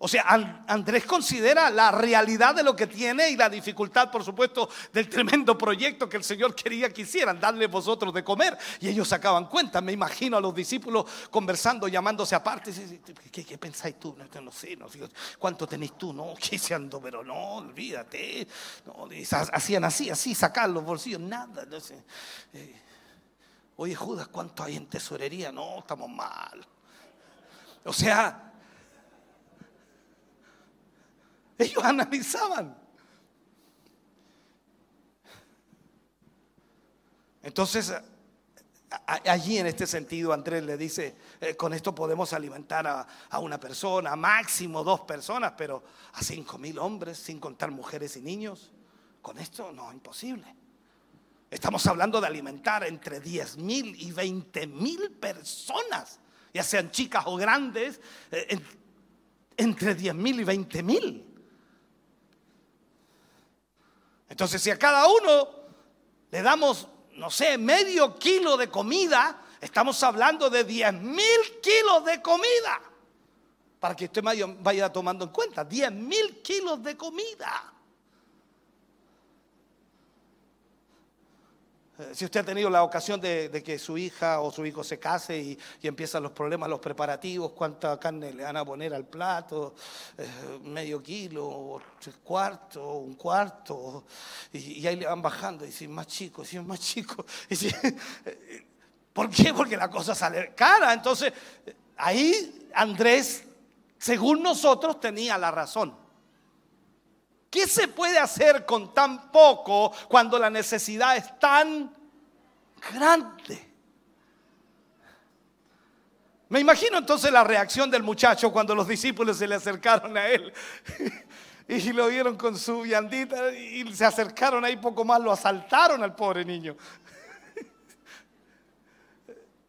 O sea, Andrés considera la realidad de lo que tiene y la dificultad, por supuesto, del tremendo proyecto que el Señor quería que hicieran, darle vosotros de comer. Y ellos sacaban cuenta, me imagino a los discípulos conversando, llamándose aparte. ¿Qué, pensáis tú? No, sé, no sé, ¿cuánto tenéis tú? No, ¿qué se ando? Pero no, olvídate. No, hacían así, así, sacar los bolsillos, nada. No sé. Eh, oye, Judas, ¿cuánto hay en tesorería? No, estamos mal. O sea, Ellos analizaban. Entonces, allí en este sentido, Andrés le dice, eh, con esto podemos alimentar a, una persona, máximo dos personas, pero a cinco mil hombres, sin contar mujeres y niños. Con esto no, imposible. Estamos hablando de alimentar entre 10 mil y 20 mil personas, ya sean chicas o grandes, eh, entre 10 mil y 20 mil. Entonces, si a cada uno le damos, no sé, medio kilo de comida, estamos hablando de 10 mil kilos de comida. Para que usted vaya tomando en cuenta, 10 mil kilos de comida. Si usted ha tenido la ocasión de, que su hija o su hijo se case y, empiezan los problemas, los preparativos, cuánta carne le van a poner al plato, eh, medio kilo, tres cuartos, un cuarto, y, ahí le van bajando, y si más chico, si es más chico. ¿Por qué? Porque la cosa sale cara. Entonces, ahí Andrés, según nosotros, tenía la razón. ¿Qué se puede hacer con tan poco cuando la necesidad es tan grande? Me imagino entonces la reacción del muchacho cuando los discípulos se le acercaron a él y lo vieron con su viandita y se acercaron ahí poco más, lo asaltaron al pobre niño.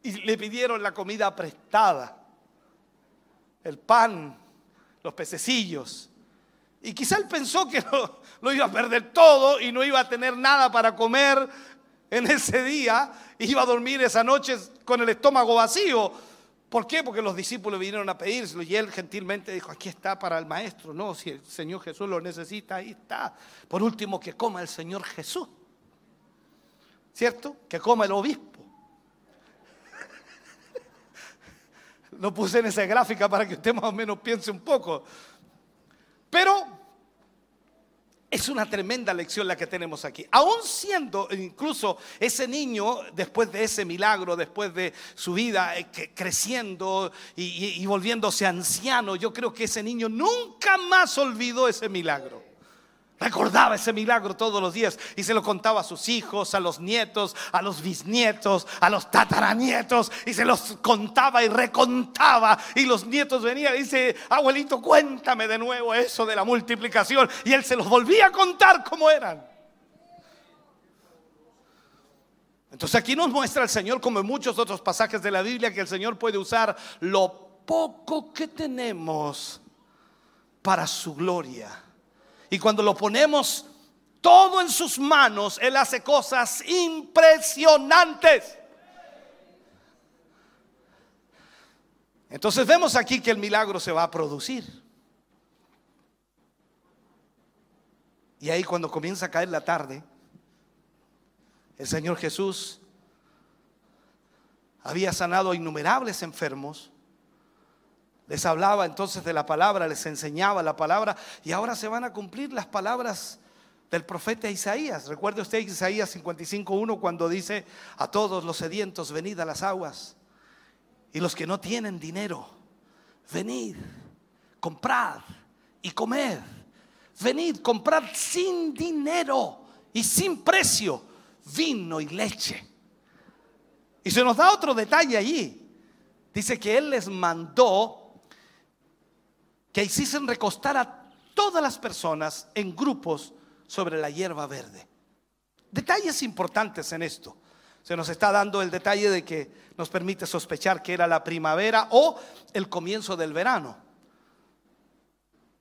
Y le pidieron la comida prestada, el pan, los pececillos. Y quizá él pensó que lo, iba a perder todo y no iba a tener nada para comer en ese día. Iba a dormir esa noche con el estómago vacío. ¿Por qué? Porque los discípulos vinieron a pedírselo y él gentilmente dijo, aquí está para el maestro. No, si el Señor Jesús lo necesita, ahí está. Por último, que coma el Señor Jesús. ¿Cierto? Que coma el obispo. Lo puse en esa gráfica para que usted más o menos piense un poco. Pero es una tremenda lección la que tenemos aquí. Aún siendo incluso ese niño, después de ese milagro, después de su vida eh, creciendo y, volviéndose anciano, yo creo que ese niño nunca más olvidó ese milagro. Recordaba ese milagro todos los días y se lo contaba a sus hijos, a los nietos, a los bisnietos, a los tataranietos y se los contaba y recontaba y los nietos venían y dice, abuelito, cuéntame de nuevo eso de la multiplicación y él se los volvía a contar como eran. Entonces aquí nos muestra el Señor, como en muchos otros pasajes de la Biblia, que el Señor puede usar lo poco que tenemos para su gloria. Y cuando lo ponemos todo en sus manos, Él hace cosas impresionantes. Entonces vemos aquí que el milagro se va a producir. Y ahí cuando comienza a caer la tarde, el Señor Jesús había sanado a innumerables enfermos. Les hablaba entonces de la palabra, les enseñaba la palabra y ahora se van a cumplir las palabras del profeta Isaías. Recuerde usted Isaías 55.1 cuando dice a todos los sedientos, venid a las aguas y los que no tienen dinero, venid, comprad y comed. Venid, comprad sin dinero y sin precio vino y leche. Y se nos da otro detalle allí. Dice que Él les mandó que hiciesen recostar a todas las personas en grupos sobre la hierba verde. Detalles importantes en esto. Se nos está dando el detalle de que nos permite sospechar que era la primavera o el comienzo del verano.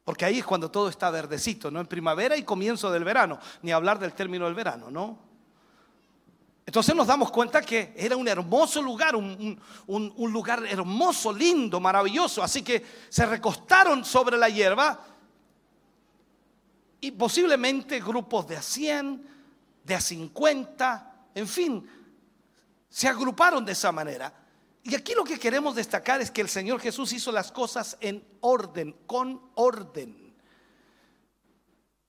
Porque ahí es cuando todo está verdecito, ¿no? En primavera y comienzo del verano, ni hablar del término del verano, ¿no? Entonces nos damos cuenta que era un hermoso lugar, un, lugar hermoso, lindo, maravilloso. Así que se recostaron sobre la hierba y posiblemente grupos de a 100, de a 50, en fin, se agruparon de esa manera. Y aquí lo que queremos destacar es que el Señor Jesús hizo las cosas en orden, con orden.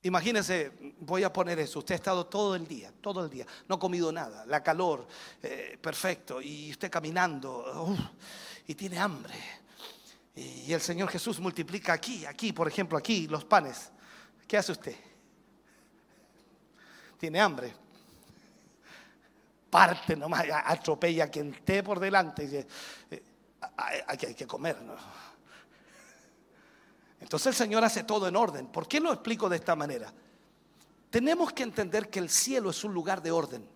Imagínense, voy a poner eso, usted ha estado todo el día, todo el día, no ha comido nada, la calor, eh, perfecto, y usted caminando, y tiene hambre. Y el Señor Jesús multiplica aquí, aquí, por ejemplo, aquí los panes. ¿Qué hace usted? Tiene hambre, parte nomás, atropella a quien esté por delante. Eh, hay, que comer. Entonces el Señor hace todo en orden. ¿Por qué lo explico de esta manera? Tenemos que entender que el cielo es un lugar de orden.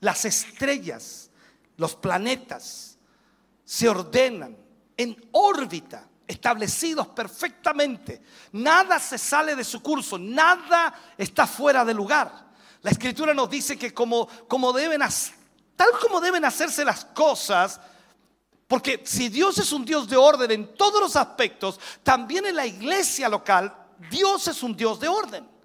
Las estrellas, los planetas, se ordenan en órbita, establecidos perfectamente. Nada se sale de su curso, nada está fuera de lugar. La escritura nos dice que como, como deben, tal como deben hacerse las cosas, porque si Dios es un Dios de orden en todos los aspectos, también en la iglesia local, Dios es un Dios de orden.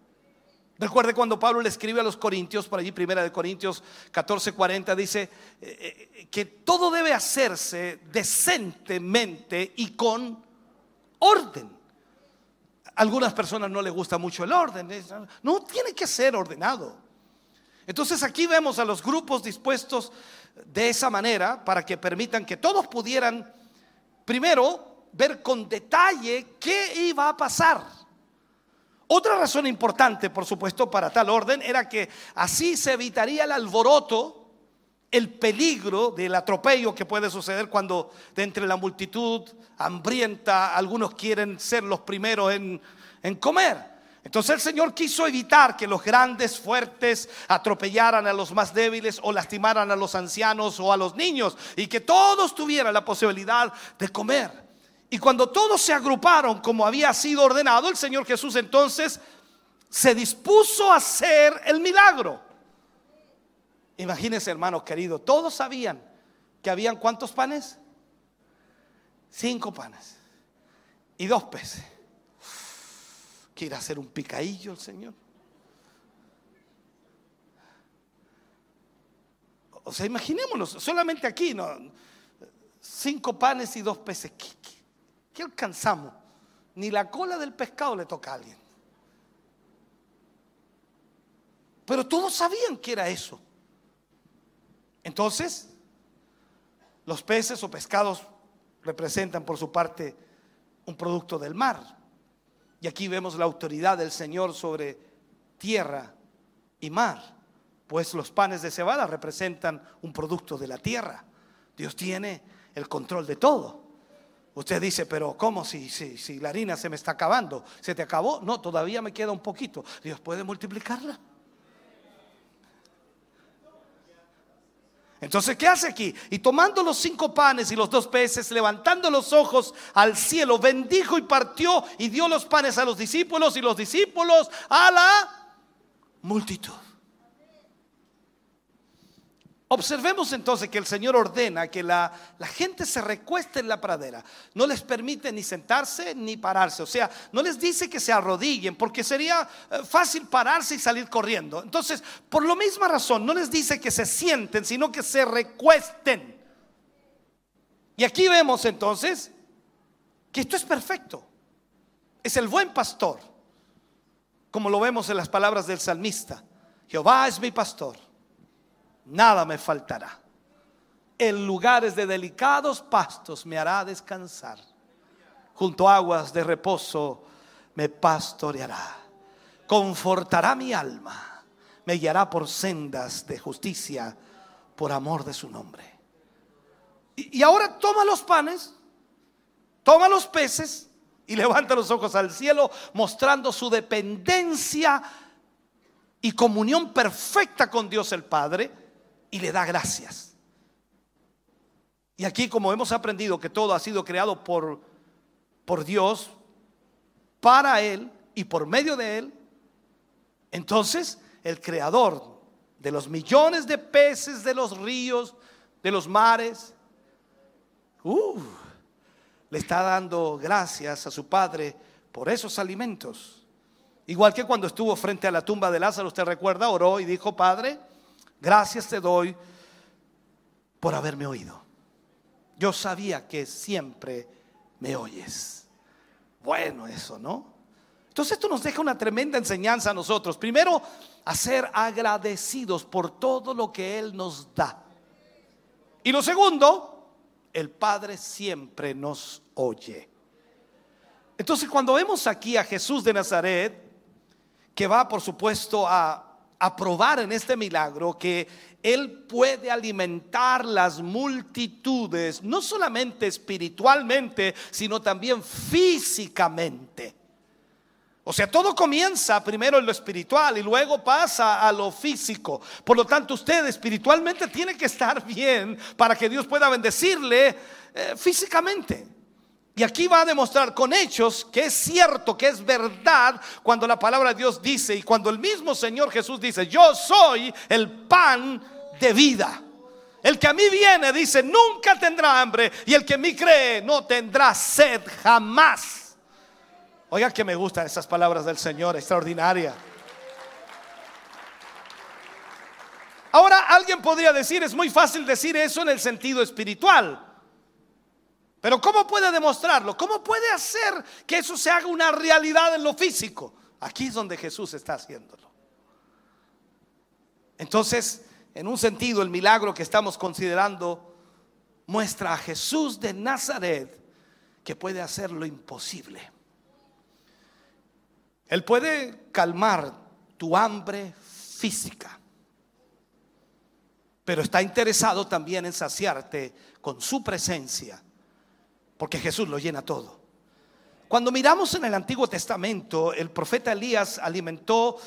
Recuerde cuando Pablo le escribe a los Corintios, por allí, primera de Corintios 14, 40, dice eh, eh, que todo debe hacerse decentemente y con orden. algunas personas no les gusta mucho el orden. No tiene que ser ordenado. Entonces aquí vemos a los grupos dispuestos de esa manera para que permitan que todos pudieran, primero, ver con detalle qué iba a pasar. Otra razón importante, por supuesto, para tal orden era que así se evitaría el alboroto, el peligro del atropello que puede suceder cuando de entre la multitud hambrienta algunos quieren ser los primeros en, en comer. Entonces el Señor quiso evitar que los grandes, fuertes atropellaran a los más débiles o lastimaran a los ancianos o a los niños y que todos tuvieran la posibilidad de comer. Y cuando todos se agruparon como había sido ordenado, el Señor Jesús entonces se dispuso a hacer el milagro. Imagínense, hermanos queridos, todos sabían que habían cuántos panes? Cinco panes y dos peces. ¿Quiere hacer un picadillo el Señor? O sea, imaginémonos, solamente aquí, ¿no? Cinco panes y dos peces. ¿Qué, alcanzamos? Ni la cola del pescado le toca a alguien. Pero todos sabían que era eso. Entonces, los peces o pescados representan por su parte un producto del mar. Y aquí vemos la autoridad del Señor sobre tierra y mar, pues los panes de cebada representan un producto de la tierra. Dios tiene el control de todo. Usted dice, pero ¿cómo si, si, si la harina se me está acabando? ¿Se te acabó? No, todavía me queda un poquito. Dios puede multiplicarla. Entonces, ¿qué hace aquí? Y tomando los cinco panes y los dos peces, levantando los ojos al cielo, bendijo y partió y dio los panes a los discípulos y los discípulos a la multitud. Observemos entonces que el Señor ordena que la, gente se recueste en la pradera. No les permite ni sentarse ni pararse. O sea, no les dice que se arrodillen porque sería eh, fácil pararse y salir corriendo. Entonces, por la misma razón, no les dice que se sienten, sino que se recuesten. Y aquí vemos entonces que esto es perfecto. Es el buen pastor, como lo vemos en las palabras del salmista. Jehová es mi pastor nada me faltará. En lugares de delicados pastos me hará descansar. Junto a aguas de reposo me pastoreará. Confortará mi alma. Me guiará por sendas de justicia por amor de su nombre. Y, y ahora toma los panes, toma los peces y levanta los ojos al cielo mostrando su dependencia y comunión perfecta con Dios el Padre y le da gracias. Y aquí como hemos aprendido que todo ha sido creado por, por Dios, para Él y por medio de Él, entonces el creador de los millones de peces, de los ríos, de los mares, uh, le está dando gracias a su Padre por esos alimentos. Igual que cuando estuvo frente a la tumba de Lázaro, usted recuerda, oró y dijo, Padre, Gracias te doy por haberme oído. Yo sabía que siempre me oyes. Bueno, eso, ¿no? Entonces esto nos deja una tremenda enseñanza a nosotros. Primero, a ser agradecidos por todo lo que Él nos da. Y lo segundo, el Padre siempre nos oye. Entonces cuando vemos aquí a Jesús de Nazaret, que va por supuesto a a probar en este milagro que Él puede alimentar las multitudes, no solamente espiritualmente, sino también físicamente. O sea, todo comienza primero en lo espiritual y luego pasa a lo físico. Por lo tanto, usted espiritualmente tiene que estar bien para que Dios pueda bendecirle eh, físicamente. Y aquí va a demostrar con hechos que es cierto, que es verdad cuando la palabra de Dios dice y cuando el mismo Señor Jesús dice, yo soy el pan de vida. El que a mí viene dice, nunca tendrá hambre y el que en mí cree no tendrá sed jamás. Oiga que me gustan esas palabras del Señor, extraordinaria. Ahora alguien podría decir, es muy fácil decir eso en el sentido espiritual. Pero ¿cómo puede demostrarlo? ¿Cómo puede hacer que eso se haga una realidad en lo físico? Aquí es donde Jesús está haciéndolo. Entonces, en un sentido, el milagro que estamos considerando muestra a Jesús de Nazaret que puede hacer lo imposible. Él puede calmar tu hambre física, pero está interesado también en saciarte con su presencia porque Jesús lo llena todo. Cuando miramos en el Antiguo Testamento, el profeta Elías alimentó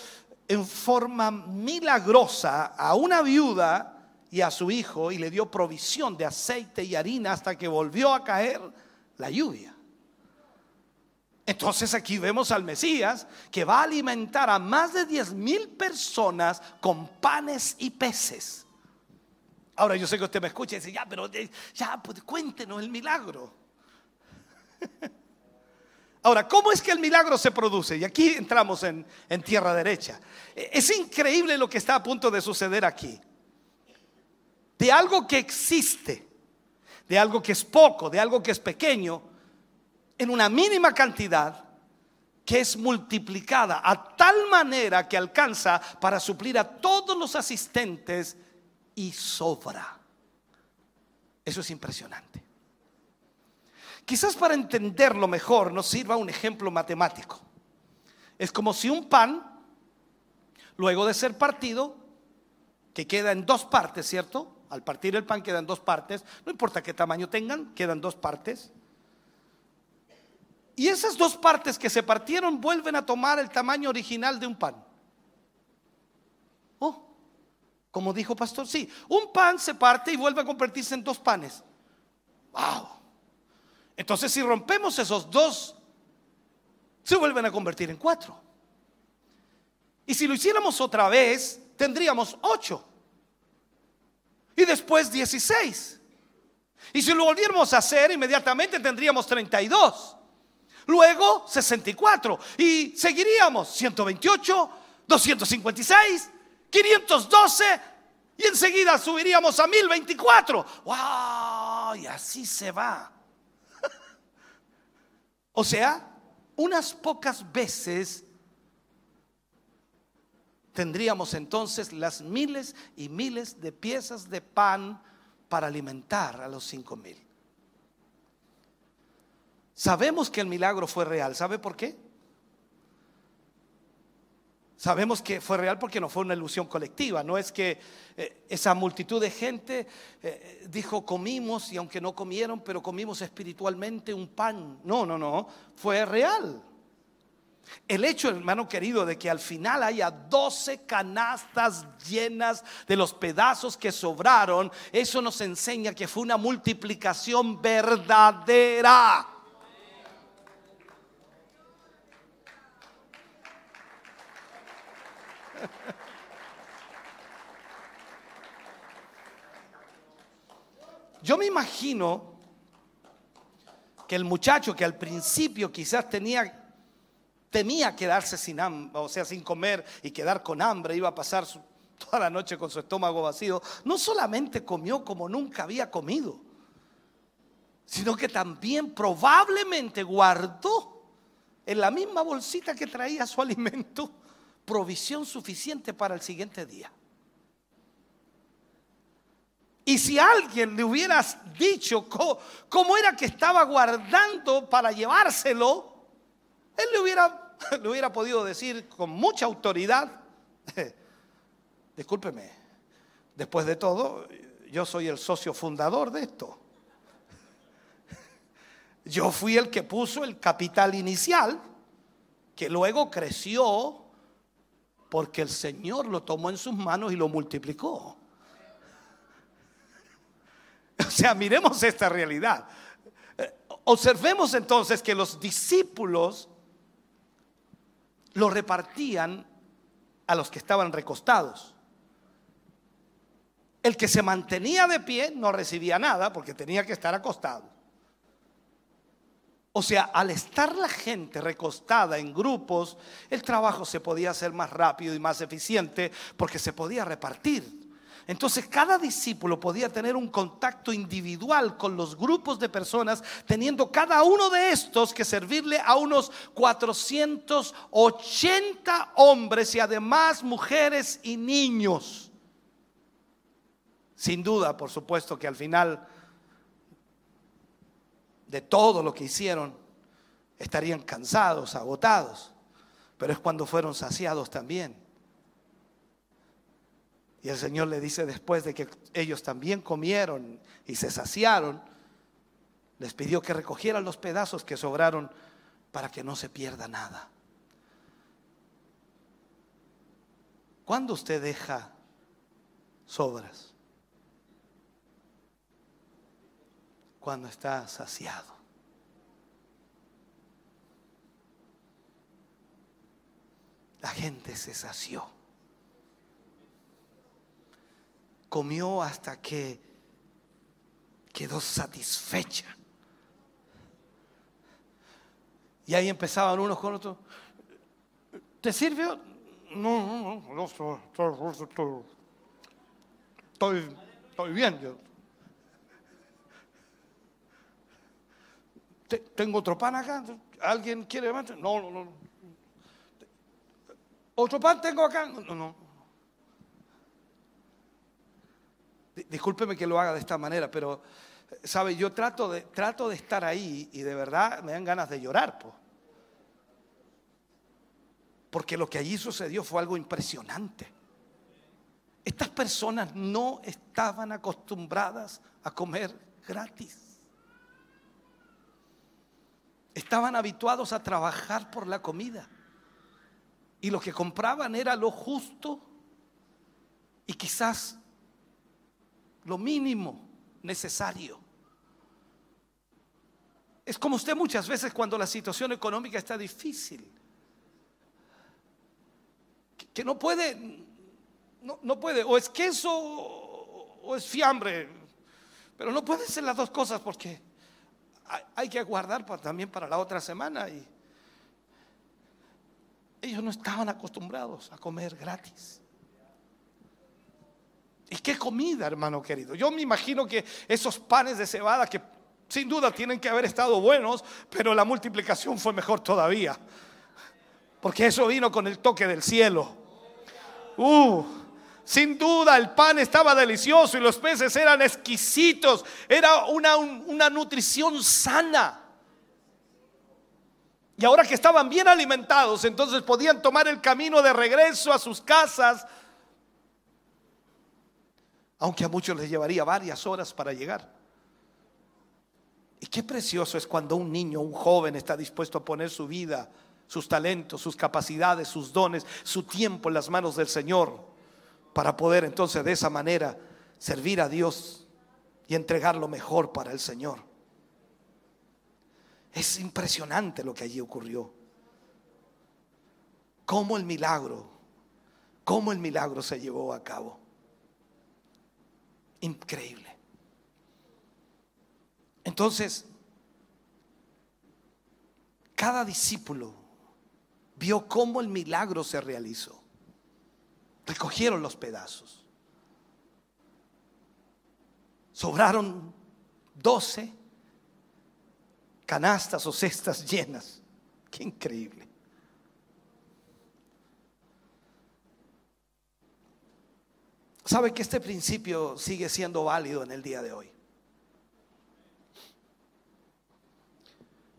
en forma milagrosa a una viuda y a su hijo y le dio provisión de aceite y harina hasta que volvió a caer la lluvia. Entonces aquí vemos al Mesías que va a alimentar a más de 10 mil personas con panes y peces. Ahora yo sé que usted me escucha y dice, ya, pero ya, pues cuéntenos el milagro. Ahora, ¿cómo es que el milagro se produce? Y aquí entramos en, en, tierra derecha. Es increíble lo que está a punto de suceder aquí. De algo que existe, de algo que es poco, de algo que es pequeño, en una mínima cantidad que es multiplicada a tal manera que alcanza para suplir a todos los asistentes y sobra. Eso es impresionante. Quizás para entenderlo mejor nos sirva un ejemplo matemático. Es como si un pan, luego de ser partido, que queda en dos partes, ¿cierto? Al partir el pan queda en dos partes, no importa qué tamaño tengan, quedan dos partes. Y esas dos partes que se partieron vuelven a tomar el tamaño original de un pan. Oh, Como dijo pastor, sí, un pan se parte y vuelve a convertirse en dos panes. Wow. Entonces si rompemos esos dos, se vuelven a convertir en cuatro. Y si lo hiciéramos otra vez, tendríamos ocho. Y después dieciséis. Y si lo volviéramos a hacer, inmediatamente tendríamos 32. Luego 64. Y seguiríamos 128, 256, 512. Y enseguida subiríamos a 1024. ¡Wow! Y así se va. O sea, unas pocas veces tendríamos entonces las miles y miles de piezas de pan para alimentar a los cinco mil. Sabemos que el milagro fue real. ¿Sabe por qué? Sabemos que fue real porque no fue una ilusión colectiva. No es que eh, esa multitud de gente eh, dijo comimos y aunque no comieron, pero comimos espiritualmente un pan. No, no, no. Fue real. El hecho, hermano querido, de que al final haya 12 canastas llenas de los pedazos que sobraron, eso nos enseña que fue una multiplicación verdadera. Yo me imagino que el muchacho que al principio quizás tenía temía quedarse sin hambre, o sea, sin comer y quedar con hambre, iba a pasar toda la noche con su estómago vacío, no solamente comió como nunca había comido, sino que también probablemente guardó en la misma bolsita que traía su alimento provisión suficiente para el siguiente día. Y si alguien le hubieras dicho cómo, era que estaba guardando para llevárselo, él le hubiera lo hubiera podido decir con mucha autoridad. Discúlpeme, después de todo, yo soy el socio fundador de esto. Yo fui el que puso el capital inicial, que luego creció porque el Señor lo tomó en sus manos y lo multiplicó. O sea, miremos esta realidad. Observemos entonces que los discípulos lo repartían a los que estaban recostados. El que se mantenía de pie no recibía nada porque tenía que estar acostado. O sea, al estar la gente recostada en grupos, el trabajo se podía hacer más rápido y más eficiente porque se podía repartir. Entonces cada discípulo podía tener un contacto individual con los grupos de personas, teniendo cada uno de estos que servirle a unos 480 hombres y además mujeres y niños. Sin duda, por supuesto, que al final de todo lo que hicieron, estarían cansados, agotados, pero es cuando fueron saciados también. Y el Señor le dice después de que ellos también comieron y se saciaron, les pidió que recogieran los pedazos que sobraron para que no se pierda nada. ¿Cuándo usted deja sobras? Cuando está saciado. La gente se sació. comió hasta que quedó satisfecha. Y ahí empezaban unos con otros. ¿Te sirvió? No, no, no, no estoy, estoy, estoy bien. Yo. Tengo otro pan acá. ¿Alguien quiere más? No, no, no. ¿Otro pan tengo acá? No, no. Discúlpeme que lo haga de esta manera, pero, ¿sabe? Yo trato de, trato de estar ahí y de verdad me dan ganas de llorar. Porque lo que allí sucedió fue algo impresionante. Estas personas no estaban acostumbradas a comer gratis. Estaban habituados a trabajar por la comida. Y lo que compraban era lo justo y quizás lo mínimo necesario. Es como usted muchas veces cuando la situación económica está difícil, que no puede, no, no puede, o es queso o es fiambre, pero no pueden ser las dos cosas porque hay, que aguardar también para la otra semana y ellos no estaban acostumbrados a comer gratis. ¿Y qué comida, hermano querido? Yo me imagino que esos panes de cebada que sin duda tienen que haber estado buenos, pero la multiplicación fue mejor todavía. Porque eso vino con el toque del cielo. Uh, sin duda el pan estaba delicioso y los peces eran exquisitos. Era una, una nutrición sana. Y ahora que estaban bien alimentados, entonces podían tomar el camino de regreso a sus casas, aunque a muchos les llevaría varias horas para llegar. Y qué precioso es cuando un niño, un joven está dispuesto a poner su vida, sus talentos, sus capacidades, sus dones, su tiempo en las manos del Señor para poder entonces de esa manera servir a Dios y entregar lo mejor para el Señor. Es impresionante lo que allí ocurrió. Cómo el milagro, cómo el milagro se llevó a cabo. Increíble. Entonces, cada discípulo vio cómo el milagro se realizó. Recogieron los pedazos. Sobraron doce canastas o cestas llenas. Qué increíble. ¿Sabe que este principio sigue siendo válido en el día de hoy?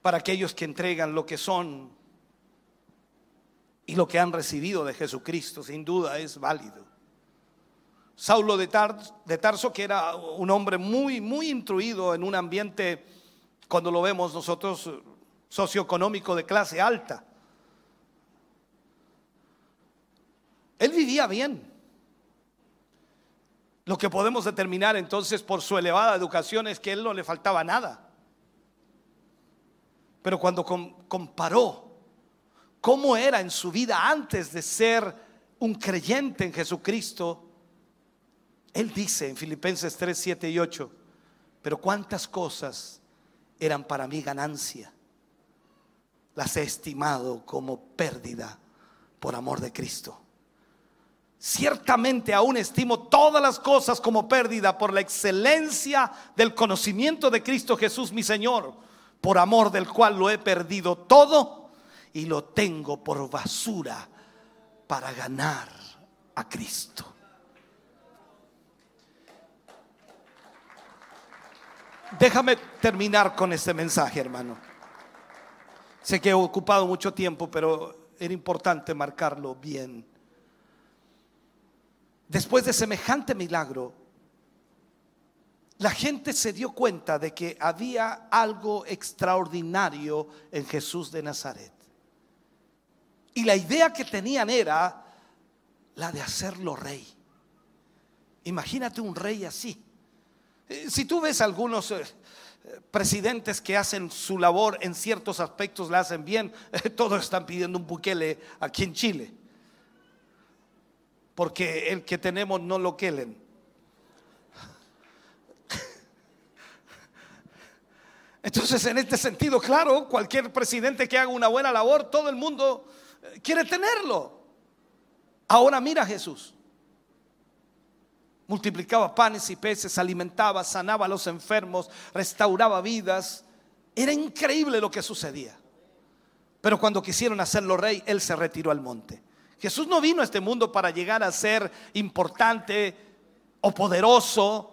Para aquellos que entregan lo que son y lo que han recibido de Jesucristo, sin duda es válido. Saulo de, Tarso, que era un hombre muy, muy instruido en un ambiente, cuando lo vemos nosotros, socioeconómico de clase alta. Él vivía bien. Lo que podemos determinar entonces por su elevada educación es que él no le faltaba nada. Pero cuando comparó cómo era en su vida antes de ser un creyente en Jesucristo, él dice en Filipenses 3, 7 y 8, pero cuántas cosas eran para mí ganancia, las he estimado como pérdida por amor de Cristo. Ciertamente aún estimo todas las cosas como pérdida por la excelencia del conocimiento de Cristo Jesús mi Señor, por amor del cual lo he perdido todo y lo tengo por basura para ganar a Cristo. Déjame terminar con este mensaje, hermano. Sé que he ocupado mucho tiempo, pero era importante marcarlo bien. Después de semejante milagro, la gente se dio cuenta de que había algo extraordinario en Jesús de Nazaret. Y la idea que tenían era la de hacerlo rey. Imagínate un rey así. Eh, si tú ves algunos eh, presidentes que hacen su labor en ciertos aspectos, la hacen bien, todos están pidiendo un buquele aquí en Chile. Porque el que tenemos no lo quelen. Entonces, en este sentido, claro, cualquier presidente que haga una buena labor, todo el mundo quiere tenerlo. Ahora mira a Jesús. Multiplicaba panes y peces, alimentaba, sanaba a los enfermos, restauraba vidas. Era increíble lo que sucedía. Pero cuando quisieron hacerlo rey, él se retiró al monte. Jesús no vino a este mundo para llegar a ser importante o poderoso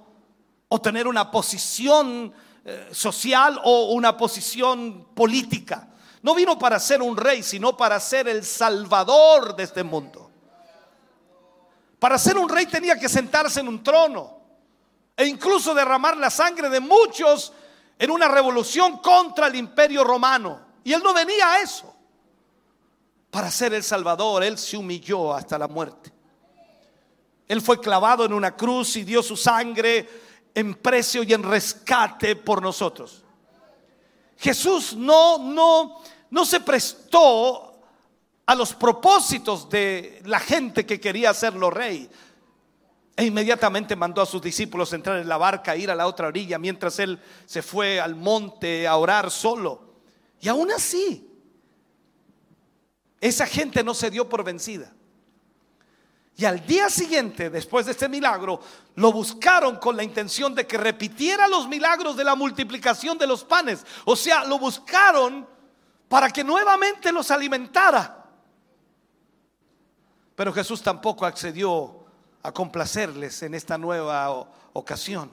o tener una posición eh, social o una posición política. No vino para ser un rey, sino para ser el salvador de este mundo. Para ser un rey tenía que sentarse en un trono e incluso derramar la sangre de muchos en una revolución contra el imperio romano. Y él no venía a eso. Para ser el salvador, él se humilló hasta la muerte. Él fue clavado en una cruz y dio su sangre en precio y en rescate por nosotros. Jesús no, no, no se prestó a los propósitos de la gente que quería hacerlo rey. E inmediatamente mandó a sus discípulos entrar en la barca, ir a la otra orilla, mientras él se fue al monte a orar solo. Y aún así, esa gente no se dio por vencida. Y al día siguiente, después de este milagro, lo buscaron con la intención de que repitiera los milagros de la multiplicación de los panes. O sea, lo buscaron para que nuevamente los alimentara. Pero Jesús tampoco accedió a complacerles en esta nueva ocasión.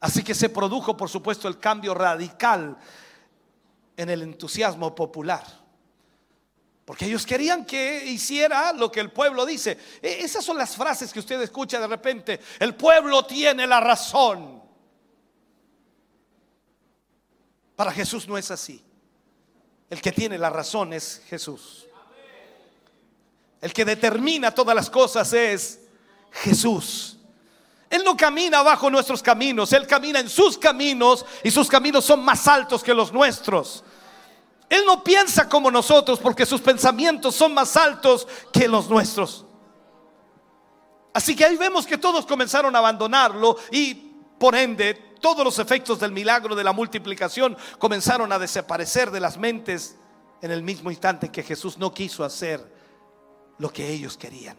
Así que se produjo, por supuesto, el cambio radical en el entusiasmo popular. Porque ellos querían que hiciera lo que el pueblo dice. E, esas son las frases que usted escucha de repente. El pueblo tiene la razón. Para Jesús no es así. El que tiene la razón es Jesús. El que determina todas las cosas es Jesús. Él no camina bajo nuestros caminos, Él camina en sus caminos y sus caminos son más altos que los nuestros. Él no piensa como nosotros porque sus pensamientos son más altos que los nuestros. Así que ahí vemos que todos comenzaron a abandonarlo y por ende todos los efectos del milagro de la multiplicación comenzaron a desaparecer de las mentes en el mismo instante que Jesús no quiso hacer lo que ellos querían.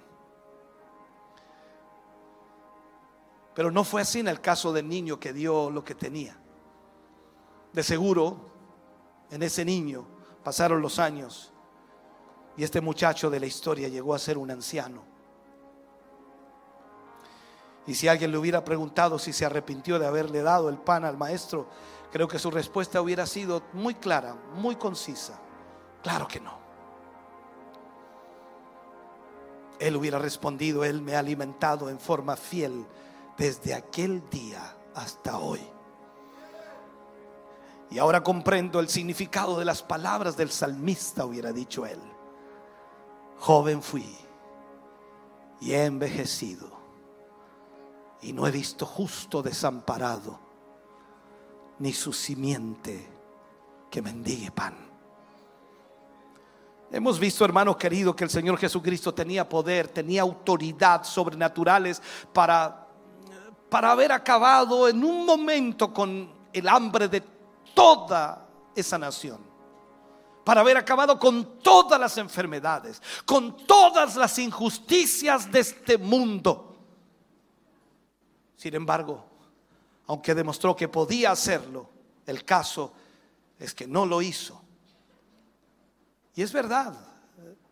Pero no fue así en el caso del niño que dio lo que tenía. De seguro en ese niño. Pasaron los años y este muchacho de la historia llegó a ser un anciano. Y si alguien le hubiera preguntado si se arrepintió de haberle dado el pan al maestro, creo que su respuesta hubiera sido muy clara, muy concisa. Claro que no. Él hubiera respondido, Él me ha alimentado en forma fiel desde aquel día hasta hoy. Y ahora comprendo el significado de las palabras del salmista, hubiera dicho él. Joven fui y he envejecido y no he visto justo desamparado, ni su simiente que mendigue pan. Hemos visto, hermano querido, que el Señor Jesucristo tenía poder, tenía autoridad sobrenaturales para, para haber acabado en un momento con el hambre de toda esa nación. Para haber acabado con todas las enfermedades, con todas las injusticias de este mundo. Sin embargo, aunque demostró que podía hacerlo, el caso es que no lo hizo. Y es verdad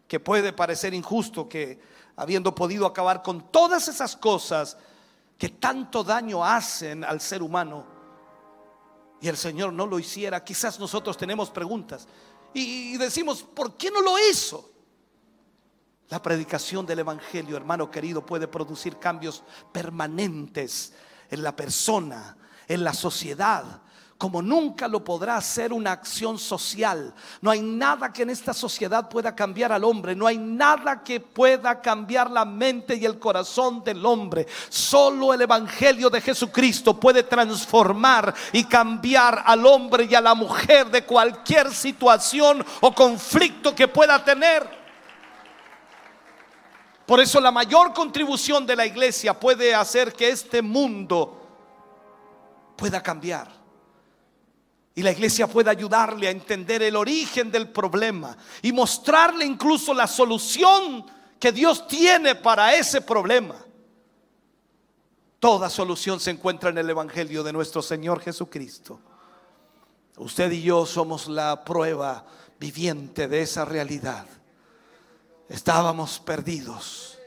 que puede parecer injusto que habiendo podido acabar con todas esas cosas que tanto daño hacen al ser humano, y el Señor no lo hiciera, quizás nosotros tenemos preguntas y decimos, ¿por qué no lo hizo? La predicación del Evangelio, hermano querido, puede producir cambios permanentes en la persona, en la sociedad, como nunca lo podrá hacer una acción social. No hay nada que en esta sociedad pueda cambiar al hombre, no hay nada que pueda cambiar la mente y el corazón del hombre. Solo el Evangelio de Jesucristo puede transformar y cambiar al hombre y a la mujer de cualquier situación o conflicto que pueda tener. Por eso la mayor contribución de la iglesia puede hacer que este mundo pueda cambiar y la iglesia puede ayudarle a entender el origen del problema y mostrarle incluso la solución que Dios tiene para ese problema. Toda solución se encuentra en el Evangelio de nuestro Señor Jesucristo. Usted y yo somos la prueba viviente de esa realidad. Estábamos perdidos,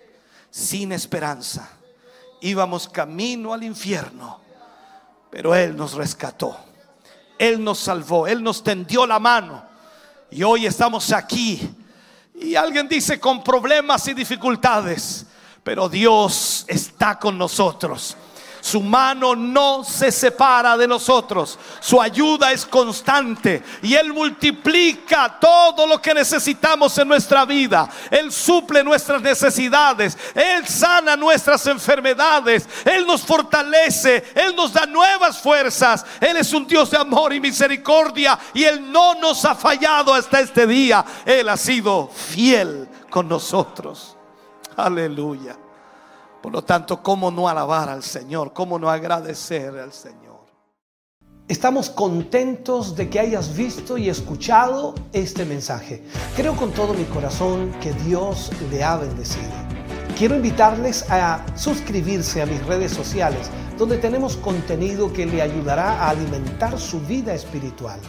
sin esperanza. Íbamos camino al infierno, pero Él nos rescató. Él nos salvó, Él nos tendió la mano. Y hoy estamos aquí. Y alguien dice con problemas y dificultades, pero Dios está con nosotros. Su mano no se separa de nosotros. Su ayuda es constante y Él multiplica todo lo que necesitamos en nuestra vida. Él suple nuestras necesidades. Él sana nuestras enfermedades. Él nos fortalece. Él nos da nuevas fuerzas. Él es un Dios de amor y misericordia y Él no nos ha fallado hasta este día. Él ha sido fiel con nosotros. Aleluya. Por lo tanto, ¿cómo no alabar al Señor? ¿Cómo no agradecer al Señor? Estamos contentos de que hayas visto y escuchado este mensaje. Creo con todo mi corazón que Dios le ha bendecido. Quiero invitarles a suscribirse a mis redes sociales, donde tenemos contenido que le ayudará a alimentar su vida espiritual.